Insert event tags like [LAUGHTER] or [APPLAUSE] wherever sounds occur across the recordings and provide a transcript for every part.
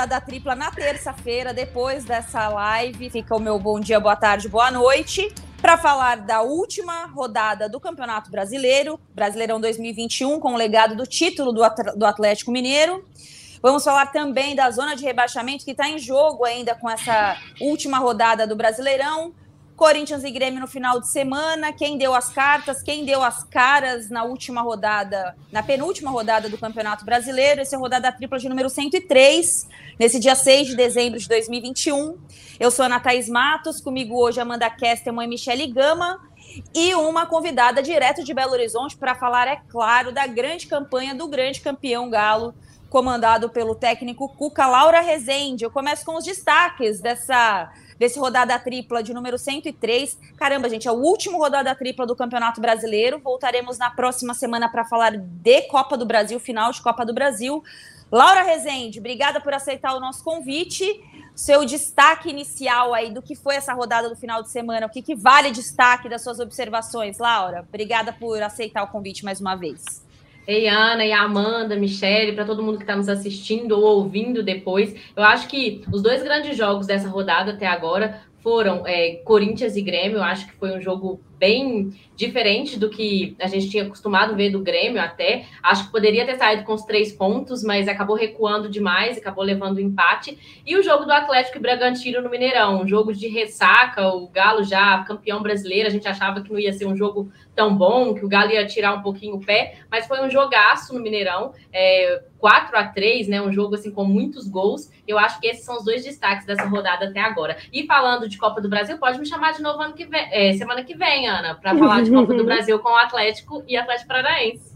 rodada tripla na terça-feira, depois dessa live. Fica o meu bom dia, boa tarde, boa noite. Para falar da última rodada do Campeonato Brasileiro, Brasileirão 2021, com o legado do título do Atlético Mineiro. Vamos falar também da zona de rebaixamento que está em jogo ainda com essa última rodada do Brasileirão. Corinthians e Grêmio no final de semana. Quem deu as cartas, quem deu as caras na última rodada, na penúltima rodada do Campeonato Brasileiro. Essa é a rodada tripla de número 103, nesse dia 6 de dezembro de 2021. Eu sou a Thaís Matos, comigo hoje Amanda Kesterman e Michele Gama. E uma convidada direto de Belo Horizonte para falar, é claro, da grande campanha do grande campeão Galo, comandado pelo técnico Cuca Laura Rezende. Eu começo com os destaques dessa desse rodada tripla de número 103. Caramba, gente, é o último rodada tripla do Campeonato Brasileiro. Voltaremos na próxima semana para falar de Copa do Brasil, final de Copa do Brasil. Laura Rezende, obrigada por aceitar o nosso convite. Seu destaque inicial aí do que foi essa rodada do final de semana, o que, que vale destaque das suas observações, Laura? Obrigada por aceitar o convite mais uma vez. Ei, Ana e Amanda, Michele, para todo mundo que está nos assistindo ou ouvindo depois. Eu acho que os dois grandes jogos dessa rodada até agora foram é, Corinthians e Grêmio. Eu acho que foi um jogo bem diferente do que a gente tinha acostumado ver do Grêmio até. Acho que poderia ter saído com os três pontos, mas acabou recuando demais, acabou levando o empate. E o jogo do Atlético e Bragantino no Mineirão, um jogo de ressaca, o Galo já campeão brasileiro, a gente achava que não ia ser um jogo tão bom, que o Galo ia tirar um pouquinho o pé, mas foi um jogaço no Mineirão, é, 4 a 3 né? Um jogo assim com muitos gols. Eu acho que esses são os dois destaques dessa rodada até agora. E falando de Copa do Brasil, pode me chamar de novo ano que vem, é, semana que vem, Ana, para falar de Copa do [LAUGHS] Brasil com o Atlético e Atlético Paranaense.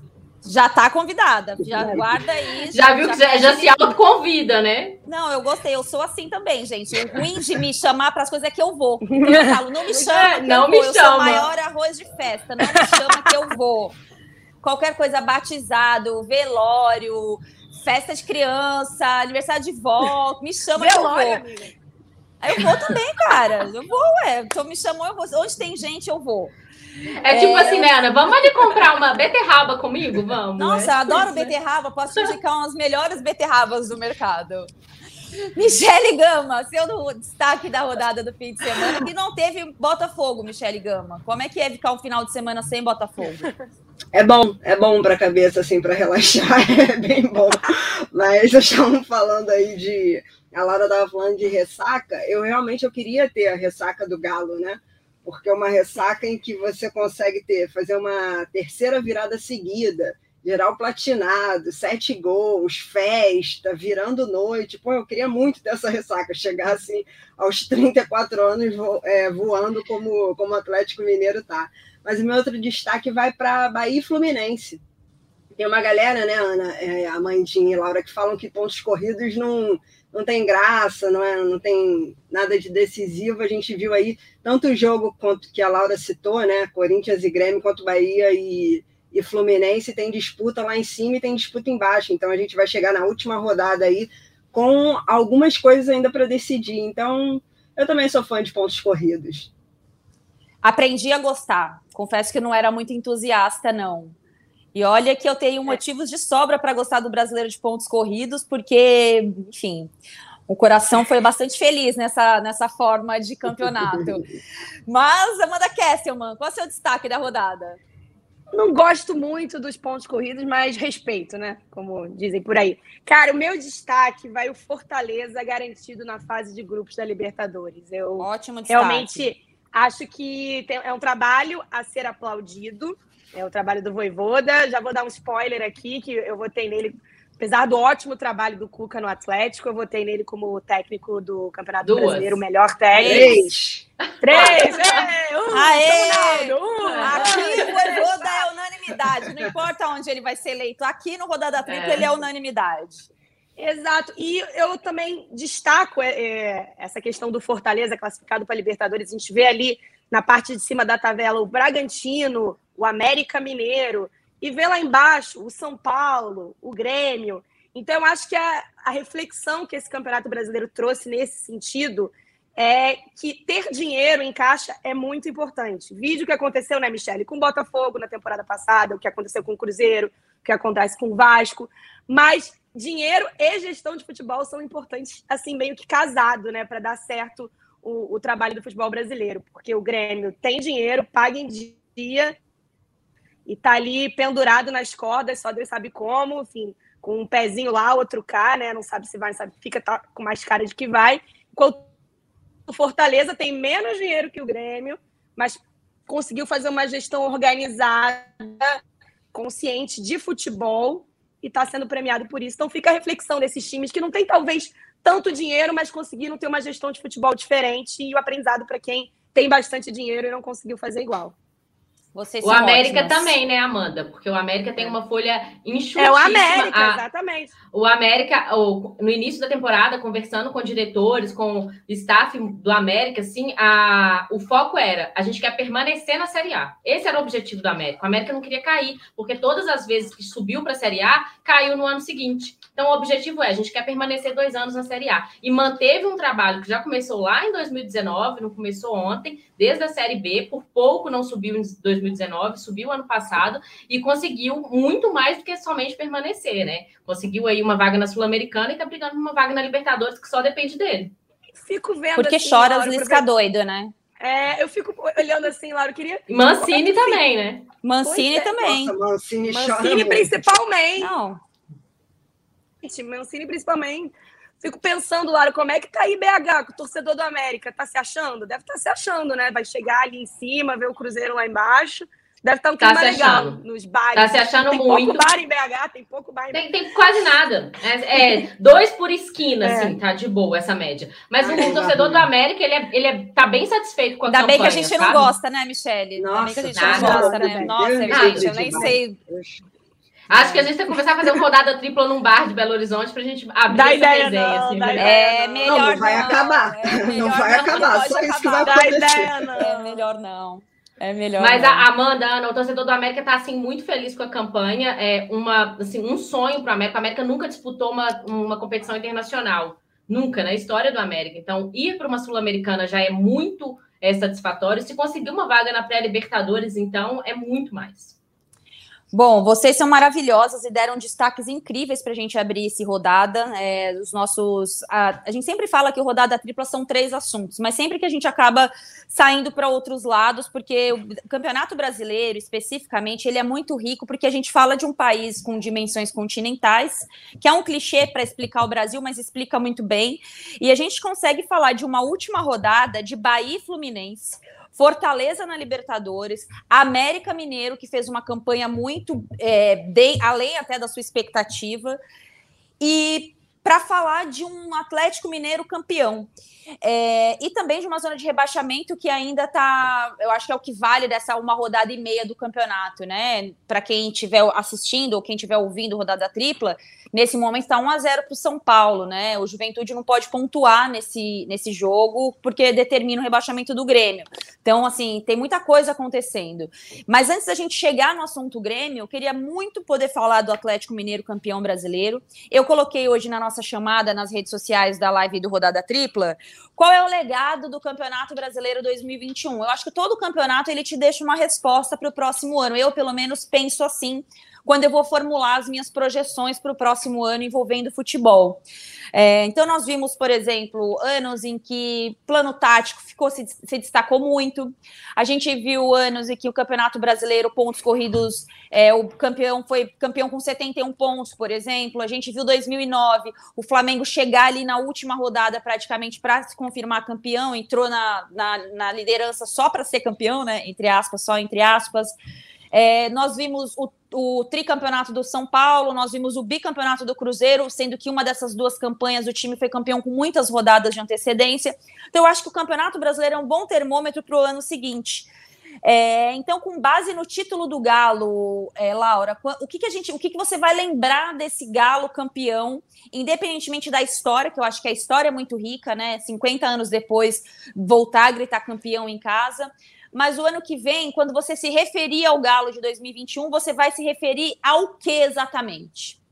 Já tá convidada, já guarda aí. Já, já viu que já, já se autoconvida, né? Não, eu gostei, eu sou assim também, gente. O ruim de me chamar para as coisas é que eu vou. Eu falo, não me [LAUGHS] chama, não me eu chama. Eu sou maior arroz de festa, não me chama que eu vou. Qualquer coisa, batizado, velório, festa de criança, aniversário de vó, me chama velório, que eu vou. Aí eu vou também, cara. Eu vou, ué. Então me chamou, eu vou. Onde tem gente, eu vou. É, tipo assim, né, Ana? Vamos ali comprar uma beterraba comigo? Vamos. Nossa, é. eu adoro beterraba. Posso te indicar umas melhores beterrabas do mercado. Michele Gama, seu destaque da rodada do fim de semana, que não teve Botafogo, Michele Gama. Como é que é ficar um final de semana sem Botafogo? É bom, é bom para a cabeça, assim, para relaxar, [LAUGHS] é bem bom. Mas eu estavam falando aí de. A Laura estava falando de ressaca. Eu realmente eu queria ter a ressaca do Galo, né? porque é uma ressaca em que você consegue ter, fazer uma terceira virada seguida, geral platinado, sete gols, festa, virando noite. Pô, eu queria muito ter essa ressaca, chegar assim aos 34 anos vo, é, voando como, como Atlético Mineiro tá. Mas o meu outro destaque vai para Bahia e Fluminense. Tem uma galera, né, Ana, é, a Mandinha e Laura, que falam que pontos corridos não, não tem graça, não, é, não tem nada de decisivo. A gente viu aí tanto o jogo quanto que a Laura citou, né? Corinthians e Grêmio, quanto Bahia e, e Fluminense tem disputa lá em cima e tem disputa embaixo. Então a gente vai chegar na última rodada aí com algumas coisas ainda para decidir. Então eu também sou fã de pontos corridos. Aprendi a gostar. Confesso que não era muito entusiasta, não. E olha que eu tenho é. motivos de sobra para gostar do brasileiro de pontos corridos, porque, enfim, o coração foi bastante feliz nessa, nessa forma de campeonato. [LAUGHS] Mas, Amanda Kesselman, qual é o seu destaque da rodada? Não gosto muito dos pontos corridos, mas respeito, né? Como dizem por aí. Cara, o meu destaque vai o Fortaleza garantido na fase de grupos da Libertadores. Eu Ótimo destaque. Realmente acho que é um trabalho a ser aplaudido é o trabalho do Voivoda. Já vou dar um spoiler aqui, que eu votei nele, apesar do ótimo trabalho do Cuca no Atlético, eu votei nele como técnico do Campeonato Duas. Brasileiro, o melhor técnico. Três! Três! é, um, Aê! Um, Aqui o Voivoda é unanimidade, não importa onde ele vai ser eleito. Aqui no Rodada Tripla é. ele é unanimidade. Exato. E eu também destaco é, é, essa questão do Fortaleza classificado para Libertadores. A gente vê ali na parte de cima da tabela o Bragantino, o América Mineiro, e vê lá embaixo o São Paulo, o Grêmio. Então, eu acho que a, a reflexão que esse Campeonato Brasileiro trouxe nesse sentido é que ter dinheiro em caixa é muito importante. Vídeo que aconteceu, né, Michele, com o Botafogo na temporada passada, o que aconteceu com o Cruzeiro, o que acontece com o Vasco, mas dinheiro e gestão de futebol são importantes, assim, meio que casado, né, para dar certo o, o, trabalho do futebol brasileiro. Porque o Grêmio tem dinheiro, paga em dia e tá ali pendurado nas cordas, só Deus sabe como, enfim, com um pezinho lá, outro cá, né? Não sabe se vai, não sabe, fica tá com mais cara de que vai. Enquanto o Fortaleza tem menos dinheiro que o Grêmio, mas conseguiu fazer uma gestão organizada, consciente de futebol e está sendo premiado por isso. Então fica a reflexão desses times que não tem talvez tanto dinheiro, mas conseguiram ter uma gestão de futebol diferente e o aprendizado para quem tem bastante dinheiro e não conseguiu fazer igual. Vocês o América ótimas. também, né, Amanda? Porque o América tem uma folha enxutíssima. É o América, a, exatamente. O América, o, no início da temporada, conversando com diretores, com o staff do América, assim, a, o foco era, a gente quer permanecer na Série A. Esse era o objetivo do América. O América não queria cair, porque todas as vezes que subiu para a Série A, caiu no ano seguinte. Então, o objetivo é, a gente quer permanecer dois anos na Série A. E manteve um trabalho que já começou lá em 2019, não começou ontem, desde a Série B, por pouco não subiu em 2019, subiu ano passado e conseguiu muito mais do que somente permanecer, né? Conseguiu aí uma vaga na Sul-Americana e tá brigando por uma vaga na Libertadores que só depende dele. Fico vendo Porque assim, chora os Lisca doido, né? É, eu fico olhando assim, Laura, eu queria. Mancini também, né? Mancini é. também. Nossa, Mancini, Mancini principalmente. Não. Mancini principalmente Fico pensando, Lara, como é que tá aí BH, o torcedor do América? Tá se achando? Deve estar tá se achando, né? Vai chegar ali em cima, ver o Cruzeiro lá embaixo. Deve estar tá um tá clima tá legal achando. nos bares. Tá se achando tem muito. Tem pouco bar em BH, tem pouco bar em BH. Tem, tem quase nada. É, é dois por esquina, é. assim, tá de boa essa média. Mas ah, o torcedor do América, ele, é, ele é, tá bem satisfeito com a Ainda campanha, bem que a gente sabe? não gosta, né, Michele? Nossa, Ainda bem que a gente não gosta, né? Nossa, gente, eu nem sei... Acho que a gente tem que começar a fazer uma rodada tripla num bar de Belo Horizonte pra gente abrir dá essa ideia, resenha. Não, assim, é melhor não, não vai acabar. [LAUGHS] É não vai não, acabar, só isso que vai acontecer. Ideia, não. É melhor não. É melhor. Mas não. a Amanda, Ana, o torcedor do América está assim muito feliz com a campanha. É uma, assim, um sonho para o América. O América nunca disputou uma, uma competição internacional, nunca na história do América. Então, ir para uma sul-americana já é muito é, satisfatório. Se conseguir uma vaga na pré-Libertadores, então é muito mais. Bom, vocês são maravilhosas e deram destaques incríveis para a gente abrir esse rodada. É, os nossos, a, a, gente sempre fala que o rodada tripla são três assuntos, mas sempre que a gente acaba saindo para outros lados, porque o Campeonato Brasileiro, especificamente, ele é muito rico, porque a gente fala de um país com dimensões continentais, que é um clichê para explicar o Brasil, mas explica muito bem. E a gente consegue falar de uma última rodada de Bahia e Fluminense Fortaleza na Libertadores, América Mineiro, que fez uma campanha muito é, além até da sua expectativa, e para falar de um Atlético Mineiro campeão. É, e também de uma zona de rebaixamento que ainda está, eu acho que é o que vale dessa uma rodada e meia do campeonato, né? Para quem estiver assistindo ou quem estiver ouvindo rodada tripla, nesse momento está 1 a 0 para o São Paulo, né? O Juventude não pode pontuar nesse, nesse jogo porque determina o rebaixamento do Grêmio. Então, assim, tem muita coisa acontecendo. Mas antes da gente chegar no assunto Grêmio, eu queria muito poder falar do Atlético Mineiro campeão brasileiro. Eu coloquei hoje na nossa chamada nas redes sociais da live do Rodada Tripla qual é o legado do Campeonato Brasileiro 2021? Eu acho que todo campeonato ele te deixa uma resposta para o próximo ano. Eu, pelo menos, penso assim quando eu vou formular as minhas projeções para o próximo ano envolvendo futebol. É, então, nós vimos, por exemplo, anos em que plano tático ficou se, se, destacou muito. A gente viu anos em que o Campeonato Brasileiro, pontos corridos, é, o campeão foi campeão com 71 pontos, por exemplo. A gente viu 2009 o Flamengo chegar ali na última rodada praticamente para se confirmar campeão, entrou na, na, na liderança só para ser campeão, né? Entre aspas, só entre aspas. É, nós vimos o, o, tricampeonato do São Paulo, nós vimos o bicampeonato do Cruzeiro, sendo que uma dessas duas campanhas o time foi campeão com muitas rodadas de antecedência. Então, eu acho que o Campeonato Brasileiro é um bom termômetro para o ano seguinte. É, então, com base no título do Galo, é, Laura, o que, que a gente, o que, que você vai lembrar desse Galo campeão, independentemente da história, que eu acho que a história é muito rica, né? 50 anos depois, voltar a gritar campeão em casa mas o ano que vem, quando você se referir ao Galo de 2021, você vai se referir ao que exatamente?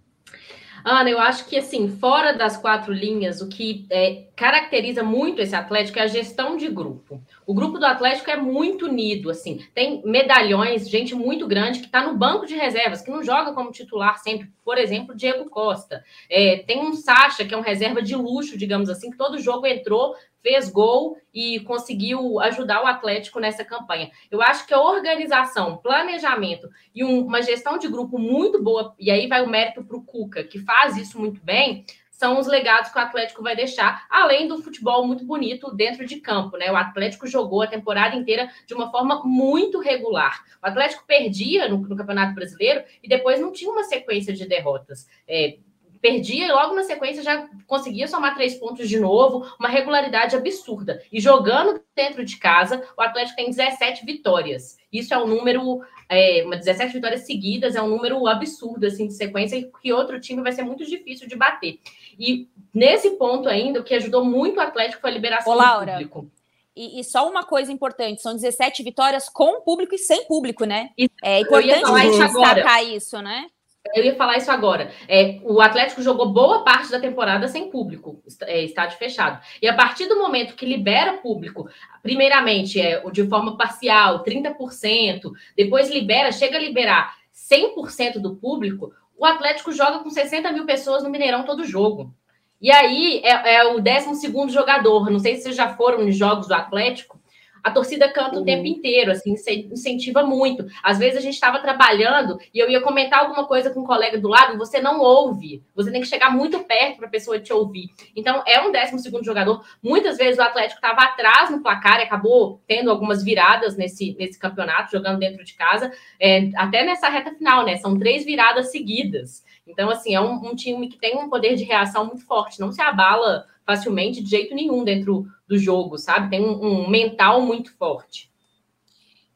Ana, eu acho que assim, fora das quatro linhas, o que é, caracteriza muito esse Atlético é a gestão de grupo. O grupo do Atlético é muito unido, assim, tem medalhões, gente muito grande que está no banco de reservas, que não joga como titular sempre. Por exemplo, Diego Costa. É, tem um Sacha, que é um reserva de luxo, digamos assim, que todo jogo entrou, fez gol e conseguiu ajudar o Atlético nessa campanha. Eu acho que a organização, planejamento e um, uma gestão de grupo muito boa, e aí vai o mérito para o Cuca, que faz isso muito bem, são os legados que o Atlético vai deixar, além do futebol muito bonito dentro de campo, né? O Atlético jogou a temporada inteira de uma forma muito regular. O Atlético perdia no, no Campeonato Brasileiro e depois não tinha uma sequência de derrotas. É, perdia e logo na sequência já conseguia somar três pontos de novo, uma regularidade absurda. E jogando dentro de casa, o Atlético tem 17 vitórias. Isso é um número, é, uma 17 vitórias seguidas, é um número absurdo assim de sequência que outro time vai ser muito difícil de bater. E nesse ponto ainda, o que ajudou muito o Atlético foi a liberação Ô, Laura, do público. E, e, só uma coisa importante: são 17 vitórias com público e sem público, né? É importante destacar isso, né? Eu ia falar isso agora. É, o Atlético jogou boa parte da temporada sem público, é, estádio fechado. E a partir do momento que libera público, primeiramente é de forma parcial, 30%, depois libera, chega a liberar 100% do público, o Atlético joga com 60 mil pessoas no Mineirão todo jogo. E aí é, é o 12 jogador. Não sei se vocês já foram nos jogos do Atlético a torcida canta uhum. o tempo inteiro, assim, incentiva muito. Às vezes a gente estava trabalhando e eu ia comentar alguma coisa com um colega do lado, você não ouve. Você tem que chegar muito perto para a pessoa te ouvir. Então, é um décimo segundo jogador. Muitas vezes o Atlético estava atrás no placar e acabou tendo algumas viradas nesse, nesse campeonato, jogando dentro de casa, é, até nessa reta final, né? São três viradas seguidas. Então, assim, é um, um time que tem um poder de reação muito forte, não se abala facilmente de jeito nenhum dentro do jogo, sabe? Tem um, um mental muito forte.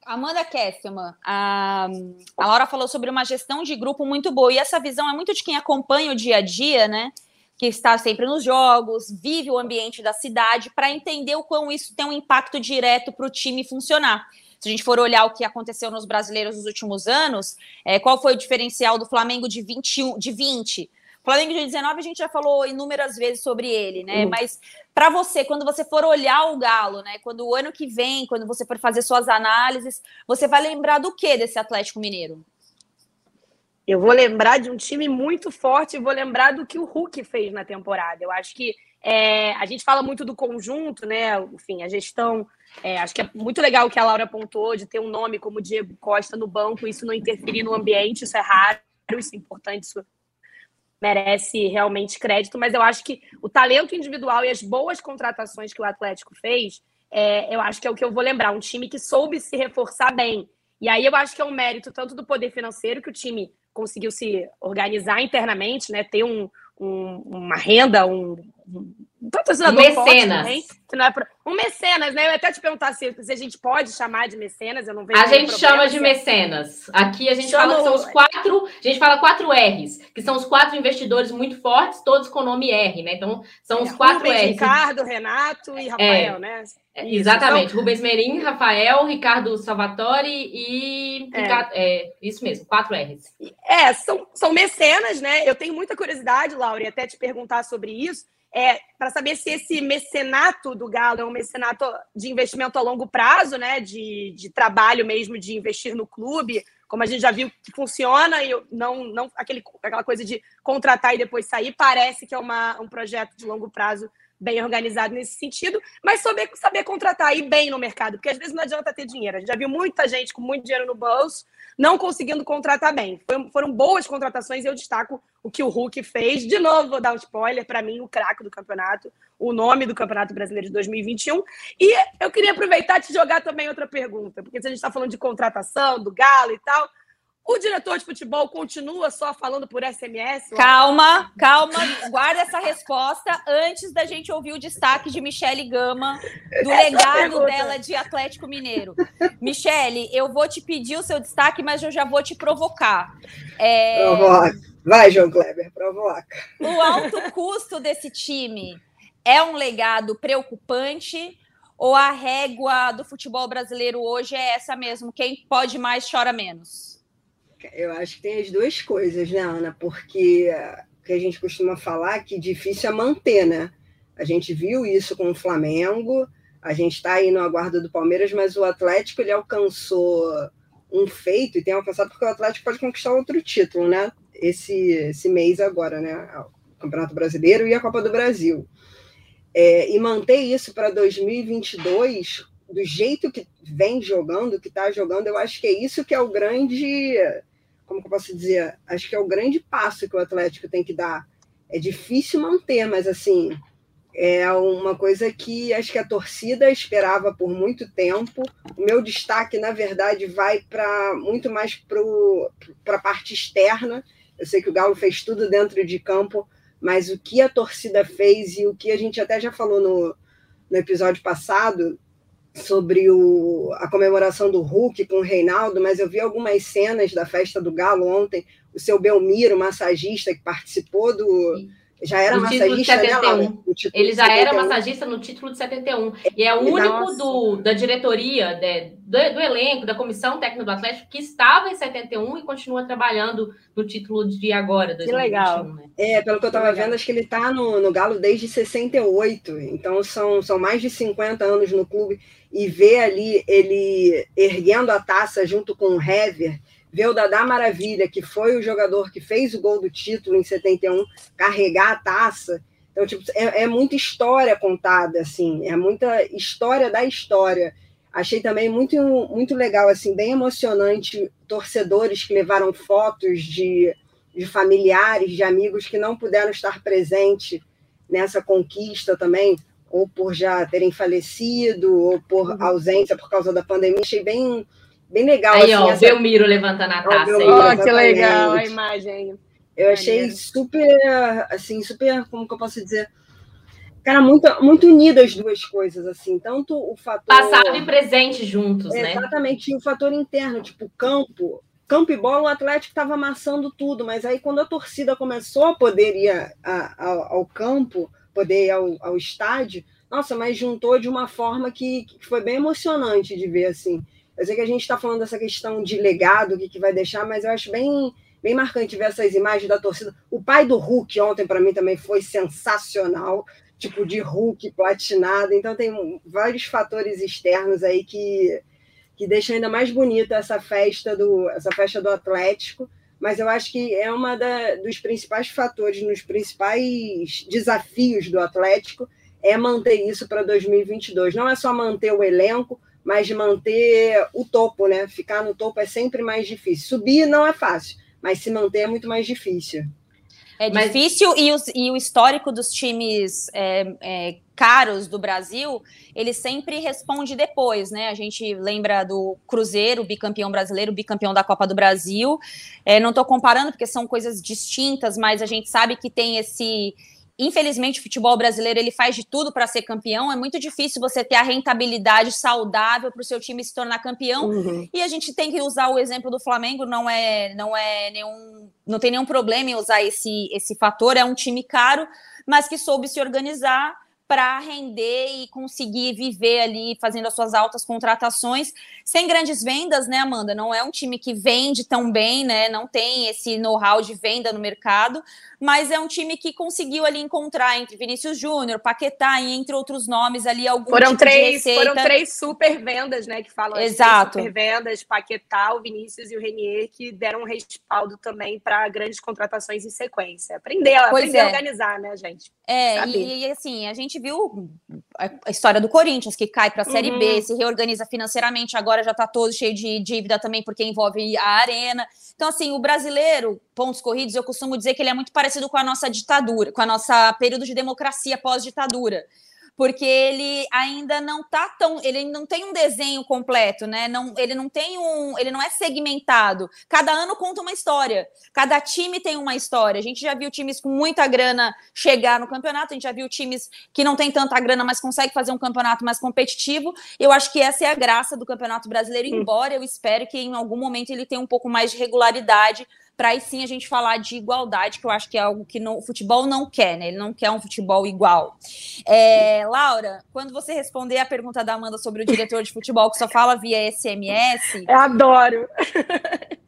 Amanda Kesselman, a, a Laura falou sobre uma gestão de grupo muito boa, e essa visão é muito de quem acompanha o dia a dia, né? Que está sempre nos jogos, vive o ambiente da cidade, para entender o quão isso tem um impacto direto para o time funcionar. Se a gente for olhar o que aconteceu nos brasileiros nos últimos anos, é, qual foi o diferencial do Flamengo de 21, de 20? Flamengo de 19 a gente já falou inúmeras vezes sobre ele, né? Uhum. Mas para você, quando você for olhar o Galo, né? Quando o ano que vem, quando você for fazer suas análises, você vai lembrar do que desse Atlético Mineiro? Eu vou lembrar de um time muito forte e vou lembrar do que o Hulk fez na temporada. Eu acho que é, a gente fala muito do conjunto, né? Enfim, a gestão. É, acho que é muito legal o que a Laura apontou de ter um nome como Diego Costa no banco, isso não interferir no ambiente, isso é raro, isso é importante, isso merece realmente crédito, mas eu acho que o talento individual e as boas contratações que o Atlético fez, é, eu acho que é o que eu vou lembrar, um time que soube se reforçar bem. E aí eu acho que é um mérito tanto do poder financeiro, que o time conseguiu se organizar internamente, né, ter um, um, uma renda, um, um patrocinador um mecenas. Que não é. Um mecenas, né? Eu até te perguntar se, se, a gente pode chamar de mecenas, eu não vejo. A gente chama de mecenas. Aqui a gente Chama... fala que são os quatro, a gente fala quatro R's, que são os quatro investidores muito fortes, todos com nome R, né? Então, são os é, quatro Rubens, R's. Ricardo, Renato e Rafael, é, né? É, isso, exatamente. Então... Rubens Merim, Rafael, Ricardo Salvatore e. É. Ricardo, é. isso mesmo, quatro R's. É, são, são mecenas, né? Eu tenho muita curiosidade, Laura, e até te perguntar sobre isso é, para saber se esse mecenato do Galo é um mecenato de investimento a longo prazo, né, de, de trabalho mesmo, de investir no clube, como a gente já viu que funciona, e não, não aquele, aquela coisa de contratar e depois sair, parece que é uma, um projeto de longo prazo bem organizado nesse sentido, mas saber, saber contratar e bem no mercado, porque às vezes não adianta ter dinheiro. A gente já viu muita gente com muito dinheiro no bolso não conseguindo contratar bem. foram boas contratações e eu destaco o que o Hulk fez. De novo, vou dar um spoiler, para mim, o craque do campeonato, o nome do Campeonato Brasileiro de 2021. E eu queria aproveitar e te jogar também outra pergunta, porque se a gente está falando de contratação, do Galo e tal, o diretor de futebol continua só falando por SMS? Calma, calma, guarda essa resposta antes da gente ouvir o destaque de Michele Gama, do essa legado pergunta. dela de Atlético Mineiro. Michele, eu vou te pedir o seu destaque, mas eu já vou te provocar. É... Provoca. Vai, João Kleber, provoca. O alto custo desse time é um legado preocupante ou a régua do futebol brasileiro hoje é essa mesmo? Quem pode mais chora menos? Eu acho que tem as duas coisas, né, Ana? Porque que a gente costuma falar que difícil é manter, né? A gente viu isso com o Flamengo, a gente está aí no aguardo do Palmeiras, mas o Atlético ele alcançou um feito e tem alcançado porque o Atlético pode conquistar outro título, né? Esse, esse mês agora, né? O Campeonato Brasileiro e a Copa do Brasil. É, e manter isso para 2022 do jeito que vem jogando, que está jogando, eu acho que é isso que é o grande, como que eu posso dizer? Acho que é o grande passo que o Atlético tem que dar. É difícil manter, mas assim, é uma coisa que acho que a torcida esperava por muito tempo. O meu destaque, na verdade, vai para muito mais para a parte externa. Eu sei que o Galo fez tudo dentro de campo, mas o que a torcida fez e o que a gente até já falou no, no episódio passado sobre o, a comemoração do Hulk com o Reinaldo, mas eu vi algumas cenas da festa do Galo ontem. O seu Belmiro, massagista, que participou do. Sim já era massagista, de 71. Né, Ele já era massagista no título de 71. E é o único do, da diretoria, de, do, do, elenco, da comissão técnica do Atlético, que estava em 71 e continua trabalhando no título de agora, 2021. Que legal. Né? É, pelo que eu estava vendo, acho que ele está no, no Galo desde 68. Então são, são mais de 50 anos no clube. E ver ali ele erguendo a taça junto com o Hever ver o Dadá Maravilha, que foi o jogador que fez o gol do título em 71, carregar a taça. Então, tipo, é, é muita história contada, assim, é muita história da história. Achei também muito, muito legal, assim, bem emocionante, torcedores que levaram fotos de, de familiares, de amigos que não puderam estar presentes nessa conquista também, ou por já terem falecido, ou por uhum. ausência por causa da pandemia. Achei bem, bem legal. Aí, assim, ó, essa... Belmiro levantando a taça. Oh, aí, oh, que legal a imagem. Eu achei super, assim, super, como que eu posso dizer? Cara, muito, muito unidas as duas coisas, assim, tanto o fator... Passado e presente juntos, é, né? Exatamente, e o fator interno, tipo, campo, campo e bola, o Atlético estava amassando tudo, mas aí quando a torcida começou a poder ir a, a, ao, ao, campo, poder ir ao, ao estádio, nossa, mas juntou de uma forma que, que foi bem emocionante de ver, assim. Eu sei que a gente está falando dessa questão de legado, o que, que vai deixar, mas eu acho bem, bem marcante ver essas imagens da torcida. O pai do Hulk ontem, para mim, também foi sensacional, tipo de Hulk platinado. Então, tem vários fatores externos aí que, que deixam ainda mais bonita essa festa do, essa festa do Atlético. Mas eu acho que é uma dos principais fatores, nos principais desafios do Atlético, é manter isso para 2022. Não é só manter o elenco, mas de manter o topo, né? Ficar no topo é sempre mais difícil. Subir não é fácil, mas se manter é muito mais difícil. É difícil mas... e, os, e, o histórico dos times é, é, caros do Brasil, ele sempre responde depois, né? A gente lembra do Cruzeiro, bicampeão brasileiro, bicampeão da Copa do Brasil. É, não estou comparando porque são coisas distintas, mas a gente sabe que tem esse Infelizmente, o futebol brasileiro ele faz de tudo para ser campeão. É muito difícil você ter a rentabilidade saudável para o seu time se tornar campeão. Uhum. E a gente tem que usar o exemplo do Flamengo. Não é, não é nenhum, não tem nenhum problema em usar esse, esse fator. É um time caro, mas que soube se organizar para render e conseguir viver ali fazendo as suas altas contratações sem grandes vendas, né, Amanda? Não é um time que vende tão bem, né? Não tem esse know-how de venda no mercado, mas é um time que conseguiu ali encontrar entre Vinícius Júnior, Paquetá e entre outros nomes ali algum foram tipo três, Foram três super vendas, né, que falam Exato. super vendas, Paquetá, o Vinícius e o Renier, que deram um respaldo também para grandes contratações em sequência. Aprender, aprender é. a organizar, né, gente? É, e, e, assim, a gente viu a história do Corinthians, que cai para a Série uhum. B, se reorganiza financeiramente, agora já está todo cheio de dívida também, porque envolve a arena. Então, assim, o brasileiro, pontos corridos, eu costumo dizer que ele é muito parecido com a nossa ditadura, com a nossa período de democracia pós-ditadura porque ele ainda não tá tão, ele não tem um desenho completo, né? Não, ele não tem um, ele não é segmentado. Cada ano conta uma história. Cada time tem uma história. A gente já viu times com muita grana chegar no campeonato, a gente já viu times que não tem tanta grana, mas consegue fazer um campeonato mais competitivo. Eu acho que essa é a graça do Campeonato Brasileiro, embora eu espere que em algum momento ele tenha um pouco mais de regularidade para aí sim a gente falar de igualdade, que eu acho que é algo que não, o futebol não quer, né? Ele não quer um futebol igual. É, Laura, quando você responder a pergunta da Amanda sobre o diretor de futebol que só fala via SMS. [LAUGHS] Eu adoro.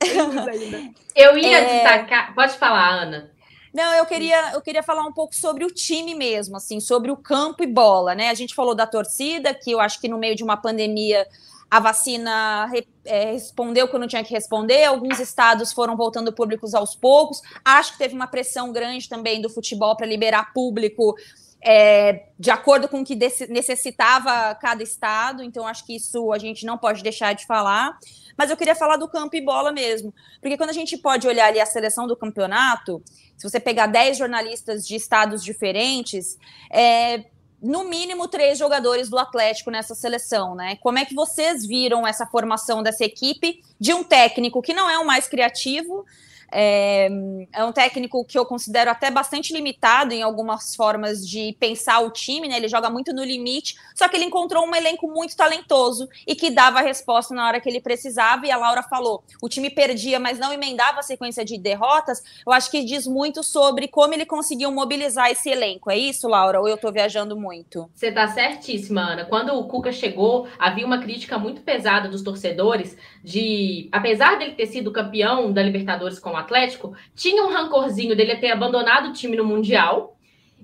[LAUGHS] eu ia é... destacar. Pode falar, Ana. Não, eu queria, eu queria falar um pouco sobre o time mesmo, assim, sobre o campo e bola, né? A gente falou da torcida, que eu acho que no meio de uma pandemia a vacina é, respondeu que não tinha que responder, alguns estados foram voltando públicos aos poucos. Acho que teve uma pressão grande também do futebol para liberar público é, de acordo com o que necessitava cada estado, então acho que isso a gente não pode deixar de falar. Mas eu queria falar do campo e bola mesmo, porque quando a gente pode olhar ali a seleção do campeonato, se você pegar 10 jornalistas de estados diferentes, é, no mínimo três jogadores do Atlético nessa seleção, né? Como é que vocês viram essa formação dessa equipe de um técnico que não é o mais criativo, é, é, um técnico que eu considero até bastante limitado em algumas formas de pensar o time, né? Ele joga muito no limite, só que ele encontrou um elenco muito talentoso e que dava a resposta na hora que ele precisava. E a Laura falou: o time perdia, mas não emendava a sequência de derrotas. Eu acho que diz muito sobre como ele conseguiu mobilizar esse elenco. É isso, Laura? Ou eu tô viajando muito? Você tá certíssima, Ana. Quando o Cuca chegou, havia uma crítica muito pesada dos torcedores de, apesar dele ter sido campeão da Libertadores com Atlético, tinha um rancorzinho dele ter abandonado o time no Mundial.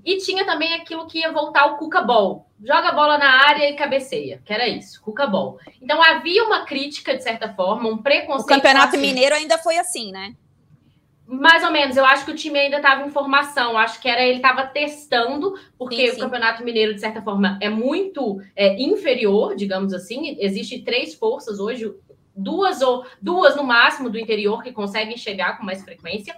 E tinha também aquilo que ia voltar o Cuca Ball. Joga a bola na área e cabeceia, que era isso, Cuca Ball. Então havia uma crítica, de certa forma, um preconceito. O Campeonato. Mineiro ainda foi assim, né? Mais ou menos, eu acho que o time ainda estava em formação, acho que era ele estava testando, porque sim, sim. o Campeonato Mineiro, de certa forma, é muito é, inferior, digamos assim. Existem três forças hoje, duas ou duas no máximo do interior que conseguem chegar com mais frequência.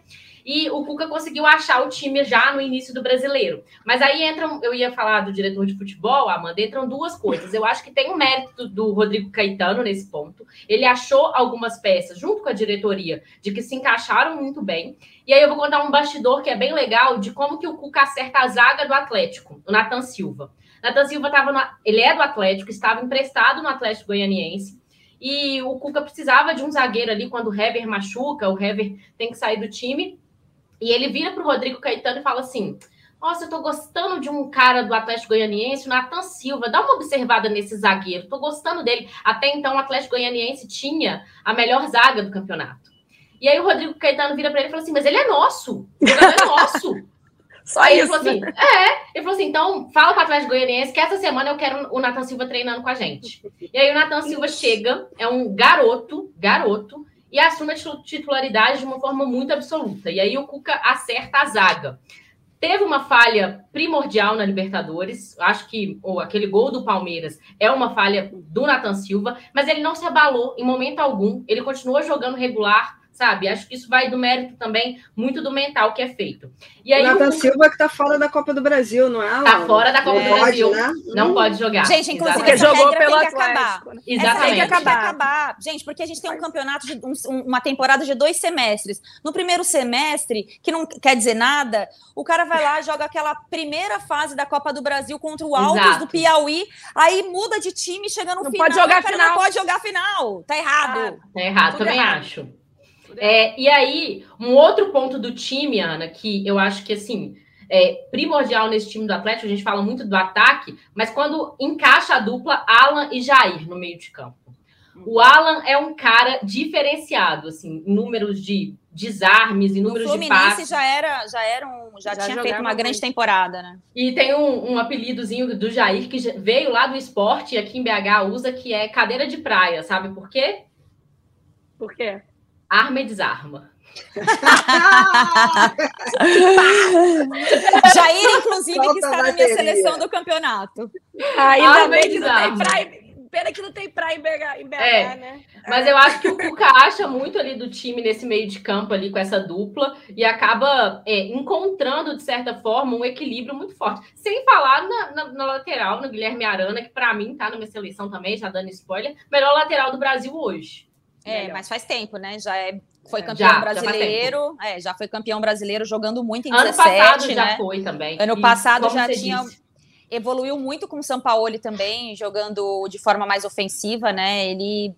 E o Cuca conseguiu achar o time já no início do brasileiro. Mas aí entram, eu ia falar do diretor de futebol, Amanda, entram duas coisas. Eu acho que tem um mérito do Rodrigo Caetano nesse ponto. Ele achou algumas peças, junto com a diretoria, de que se encaixaram muito bem. E aí eu vou contar um bastidor que é bem legal de como que o Cuca acerta a zaga do Atlético, o Nathan Silva. Nathan Silva estava ele é do Atlético, estava emprestado no Atlético Goianiense e o Cuca precisava de um zagueiro ali quando o Hever machuca, o Hever tem que sair do time. E ele vira para o Rodrigo Caetano e fala assim: Nossa, eu tô gostando de um cara do Atlético Goianiense, o Nathan Silva. Dá uma observada nesse zagueiro, tô gostando dele. Até então, o Atlético Goianiense tinha a melhor zaga do campeonato. E aí o Rodrigo Caetano vira para ele e fala assim: Mas ele é nosso, jogador é nosso. [LAUGHS] Só Aí isso. Ele falou assim: é. Ele falou assim: então fala para Atlético Goianiense que essa semana eu quero o Nathan Silva treinando com a gente. E aí o Nathan Silva chega, é um garoto, garoto, e assume a titularidade de uma forma muito absoluta. E aí o Cuca acerta a zaga. Teve uma falha primordial na Libertadores, acho que ou aquele gol do Palmeiras é uma falha do Nathan Silva, mas ele não se abalou em momento algum, ele continuou jogando regular, sabe? Acho que isso vai do mérito também, muito do mental que é feito. E aí, Nathan o... Silva que tá fora da Copa do Brasil, não é? Tá fora da Copa é. do Brasil. Pode, né? Não hum. pode jogar. Gente, inclusive, porque jogou pelo tem que acabar. Exatamente. Essa tem que acabar. Acabar. Gente, porque a gente tem um campeonato de um, uma temporada de dois semestres. No primeiro semestre, que não quer dizer nada, o cara vai lá, joga aquela primeira fase da Copa do Brasil contra o Altos Exato. do Piauí, aí muda de time, chega no não final, pode jogar final. não pode jogar final. Tá errado. Ah, tá errado, também errado. acho. É, e aí, um outro ponto do time, Ana, que eu acho que assim é primordial nesse time do Atlético, a gente fala muito do ataque, mas quando encaixa a dupla Alan e Jair no meio de campo. O Alan é um cara diferenciado, assim, em números de desarmes, em números de passes. já era, já era um, já, já tinha feito uma grande temporada, né? E tem um, um apelidozinho do Jair que veio lá do esporte e aqui em BH usa que é cadeira de praia, sabe por quê? Por quê? Arma e desarma. [LAUGHS] Jair, inclusive, que está na minha seleção do campeonato. Ainda Arma bem que não tem praia. Pena que não tem praia em BH, em BH é, né? Mas eu acho que o Cuca acha muito ali do time nesse meio de campo ali com essa dupla e acaba é, encontrando, de certa forma, um equilíbrio muito forte. Sem falar na, na, na lateral, no Guilherme Arana, que para mim tá na minha seleção também, já dando spoiler, melhor lateral do Brasil hoje. É, melhor. mas faz tempo, né? Já é, foi campeão já, brasileiro. Já, é, já foi campeão brasileiro jogando muito em ano 17, passado né? já foi também. Ano e, passado já tinha. Disse? Evoluiu muito com o São Paulo também, jogando de forma mais ofensiva, né? Ele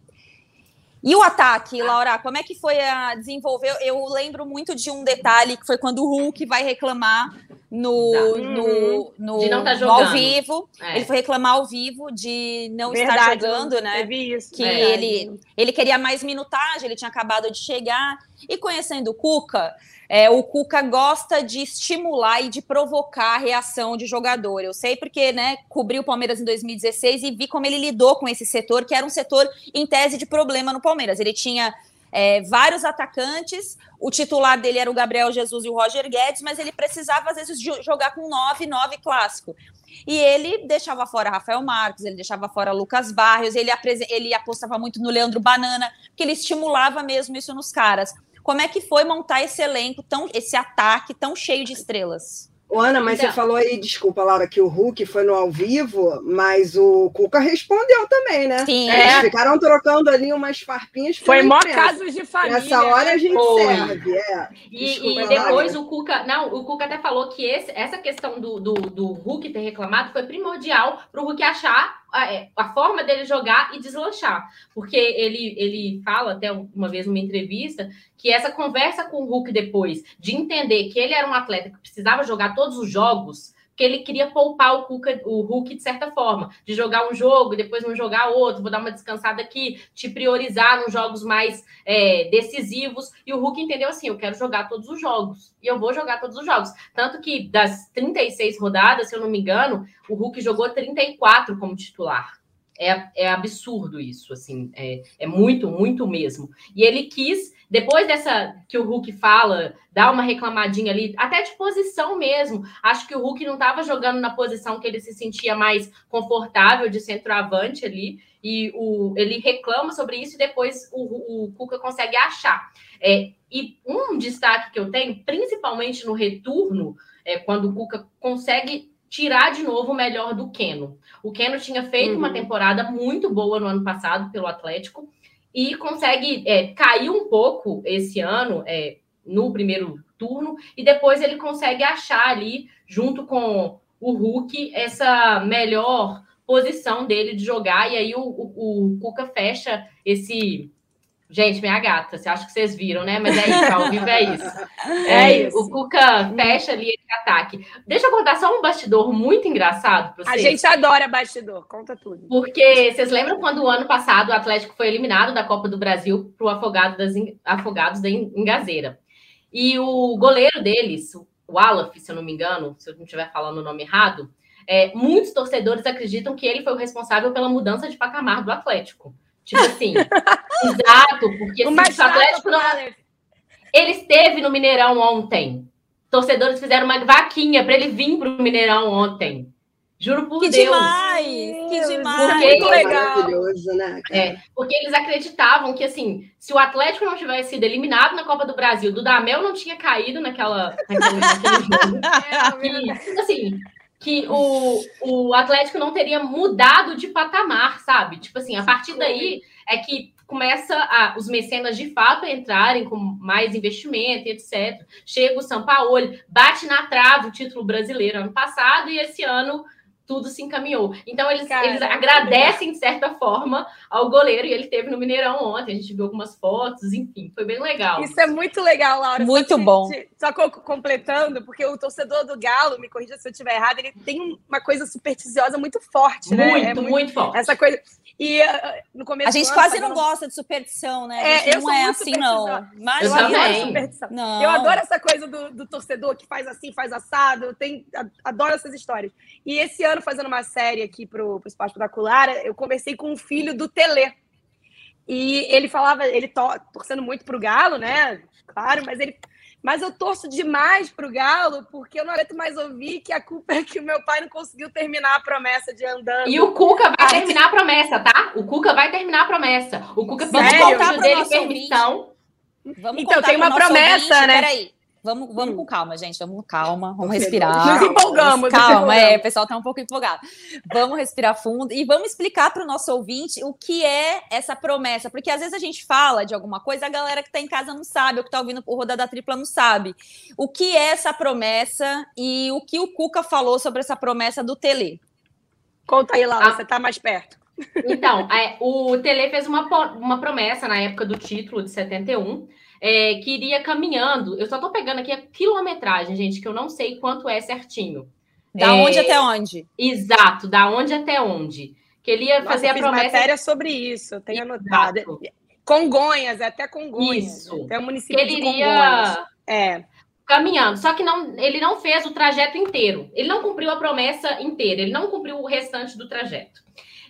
E o ataque, Laura, como é que foi a desenvolver? Eu lembro muito de um detalhe que foi quando o Hulk vai reclamar no, no, no, de não tá no ao vivo. É. Ele foi reclamar ao vivo de não Verdade, estar jogando, né? Teve isso. Que ele, ele queria mais minutagem, ele tinha acabado de chegar. E conhecendo o Cuca, é, o Cuca gosta de estimular e de provocar a reação de jogador. Eu sei porque, né, cobri o Palmeiras em 2016 e vi como ele lidou com esse setor, que era um setor em tese de problema no Palmeiras. Ele tinha é, vários atacantes, o titular dele era o Gabriel Jesus e o Roger Guedes, mas ele precisava, às vezes, jogar com 9, 9 clássico. E ele deixava fora Rafael Marques, ele deixava fora Lucas Barrios, ele, ele apostava muito no Leandro Banana, porque ele estimulava mesmo isso nos caras. Como é que foi montar esse elenco, tão, esse ataque tão cheio de estrelas? Ô, Ana, mas então... você falou aí, desculpa, Laura, que o Hulk foi no ao vivo, mas o Cuca respondeu também, né? Sim. Eles é. ficaram trocando ali umas farpinhas. Foi mó casos de família. Nessa hora a gente foi. serve, é. E, desculpa, e depois o Cuca, não, o Cuca até falou que esse, essa questão do, do, do Hulk ter reclamado foi primordial para o Hulk achar a, é, a, forma dele jogar e deslanchar. Porque ele, ele fala até uma vez numa entrevista que essa conversa com o Hulk depois, de entender que ele era um atleta que precisava jogar todos os jogos, que ele queria poupar o, Cuca, o Hulk de certa forma, de jogar um jogo e depois não jogar outro, vou dar uma descansada aqui, te priorizar nos jogos mais é, decisivos. E o Hulk entendeu assim: eu quero jogar todos os jogos. E eu vou jogar todos os jogos. Tanto que das 36 rodadas, se eu não me engano, o Hulk jogou 34 como titular. É, é absurdo isso, assim, é, é muito, muito mesmo. E ele quis depois dessa que o Hulk fala, dá uma reclamadinha ali, até de posição mesmo. Acho que o Hulk não estava jogando na posição que ele se sentia mais confortável de centroavante ali. E o, ele reclama sobre isso e depois o, o Cuca consegue achar. É, e um destaque que eu tenho, principalmente no retorno, é quando o Cuca consegue tirar de novo o melhor do Keno. O Keno tinha feito uhum. uma temporada muito boa no ano passado pelo Atlético e consegue é, cair um pouco esse ano é, no primeiro turno, e depois ele consegue achar ali, junto com o Hulk, essa melhor posição dele de jogar, e aí o, o, o Cuca fecha esse Gente, minha gata, você acha que vocês viram, né? Mas é isso, ao vivo é isso. [LAUGHS] É, é isso. O Cuca fecha ali esse ataque. Deixa eu contar só um bastidor muito engraçado para vocês. A gente adora bastidor, conta tudo. Porque vocês lembram quando o ano passado o Atlético foi eliminado da Copa do Brasil para o Afogado das, Afogados da Engazeira. E o goleiro deles, o Alaf, se eu não me engano, se eu não estiver falando o nome errado, é, muitos torcedores acreditam que ele foi o responsável pela mudança de patamar do Atlético. Tipo assim, exato, porque assim, o Atlético não. Ele esteve no Mineirão ontem. Torcedores fizeram uma vaquinha para ele vir para o Mineirão ontem. Juro por que Deus. Demais, que demais! Porque, Muito legal. Né, é, porque eles acreditavam que, assim, se o Atlético não tivesse sido eliminado na Copa do Brasil, do Damel não tinha caído naquela, naquele, naquele jogo. [LAUGHS] É, e, assim, que o, o Atlético não teria mudado de patamar, sabe? Tipo assim, a partir daí é que começa a, os mecenas de fato a entrarem com mais investimento e etc. Chega o São Paulo, bate na trave o título brasileiro ano passado e esse ano tudo se encaminhou. Então, eles, Cara, eles agradecem, de certa forma, ao goleiro, e ele teve no Mineirão ontem, a gente viu algumas fotos, enfim, foi bem legal. Isso é muito legal, Laura. Muito só bom. só completando, porque o torcedor do Galo, me corrija se eu estiver errado, ele tem uma coisa supersticiosa muito forte, né? Muito, é muito, muito forte. Essa coisa. E uh, no começo A gente quase não gosta de superstição, né? A gente é, não é assim, não. Mas eu adoro superstição. Não. Eu adoro essa coisa do, do, torcedor que faz assim, faz assado. Eu tenho, adoro essas histórias. E esse ano, fazendo uma série aqui para o Espaço Espetacular, eu conversei com o filho do Tele. E ele falava, ele to, torcendo muito para o Galo, né? Claro, mas ele mas eu torço demais pro Galo, porque eu não aguento mais ouvir que a culpa é que o meu pai não conseguiu terminar a promessa de andando. E o Cuca vai terminar a promessa, tá? O Cuca vai terminar a promessa. O Cuca pediu dele permissão. Vamos então, tem uma promessa, ouvinte. né? Peraí. Vamos, vamos hum. com calma, gente. Vamos com calma, vamos respirar. Nos empolgamos. Calma, é, o pessoal está um pouco empolgado. Vamos respirar fundo e vamos explicar para o nosso ouvinte o que é essa promessa. Porque às vezes a gente fala de alguma coisa, a galera que está em casa não sabe, ou que está ouvindo o Rodada Tripla não sabe. O que é essa promessa e o que o Cuca falou sobre essa promessa do Tele? Conta aí, Laura, ah. você está mais perto. Então, é, o Tele fez uma, uma promessa na época do título de 71, é, que iria caminhando. Eu só tô pegando aqui a quilometragem, gente, que eu não sei quanto é certinho. Da é, onde até onde? Exato, da onde até onde. Que ele ia Nossa, fazer a promessa. matéria sobre isso, eu tenho anotado. Congonhas, até Congonhas. Isso. Até o município que ele de Congonhas. É. Caminhando, só que não, ele não fez o trajeto inteiro. Ele não cumpriu a promessa inteira, ele não cumpriu o restante do trajeto.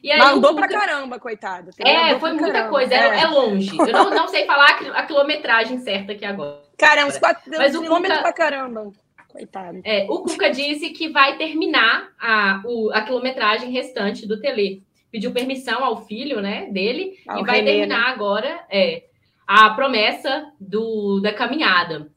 E aí, Mandou pra caramba, coitado. É, foi muita caramba. coisa, é. é, longe. Eu não, não sei falar a quilometragem certa aqui agora. Caramba, uns quatro Mas um quilômetro Cuca... pra caramba. Coitado. É, o Cuca disse que vai terminar a, o, a quilometragem restante do Tele. Pediu permissão ao filho né, dele ao e vai René, terminar né? agora é, a promessa do, da caminhada.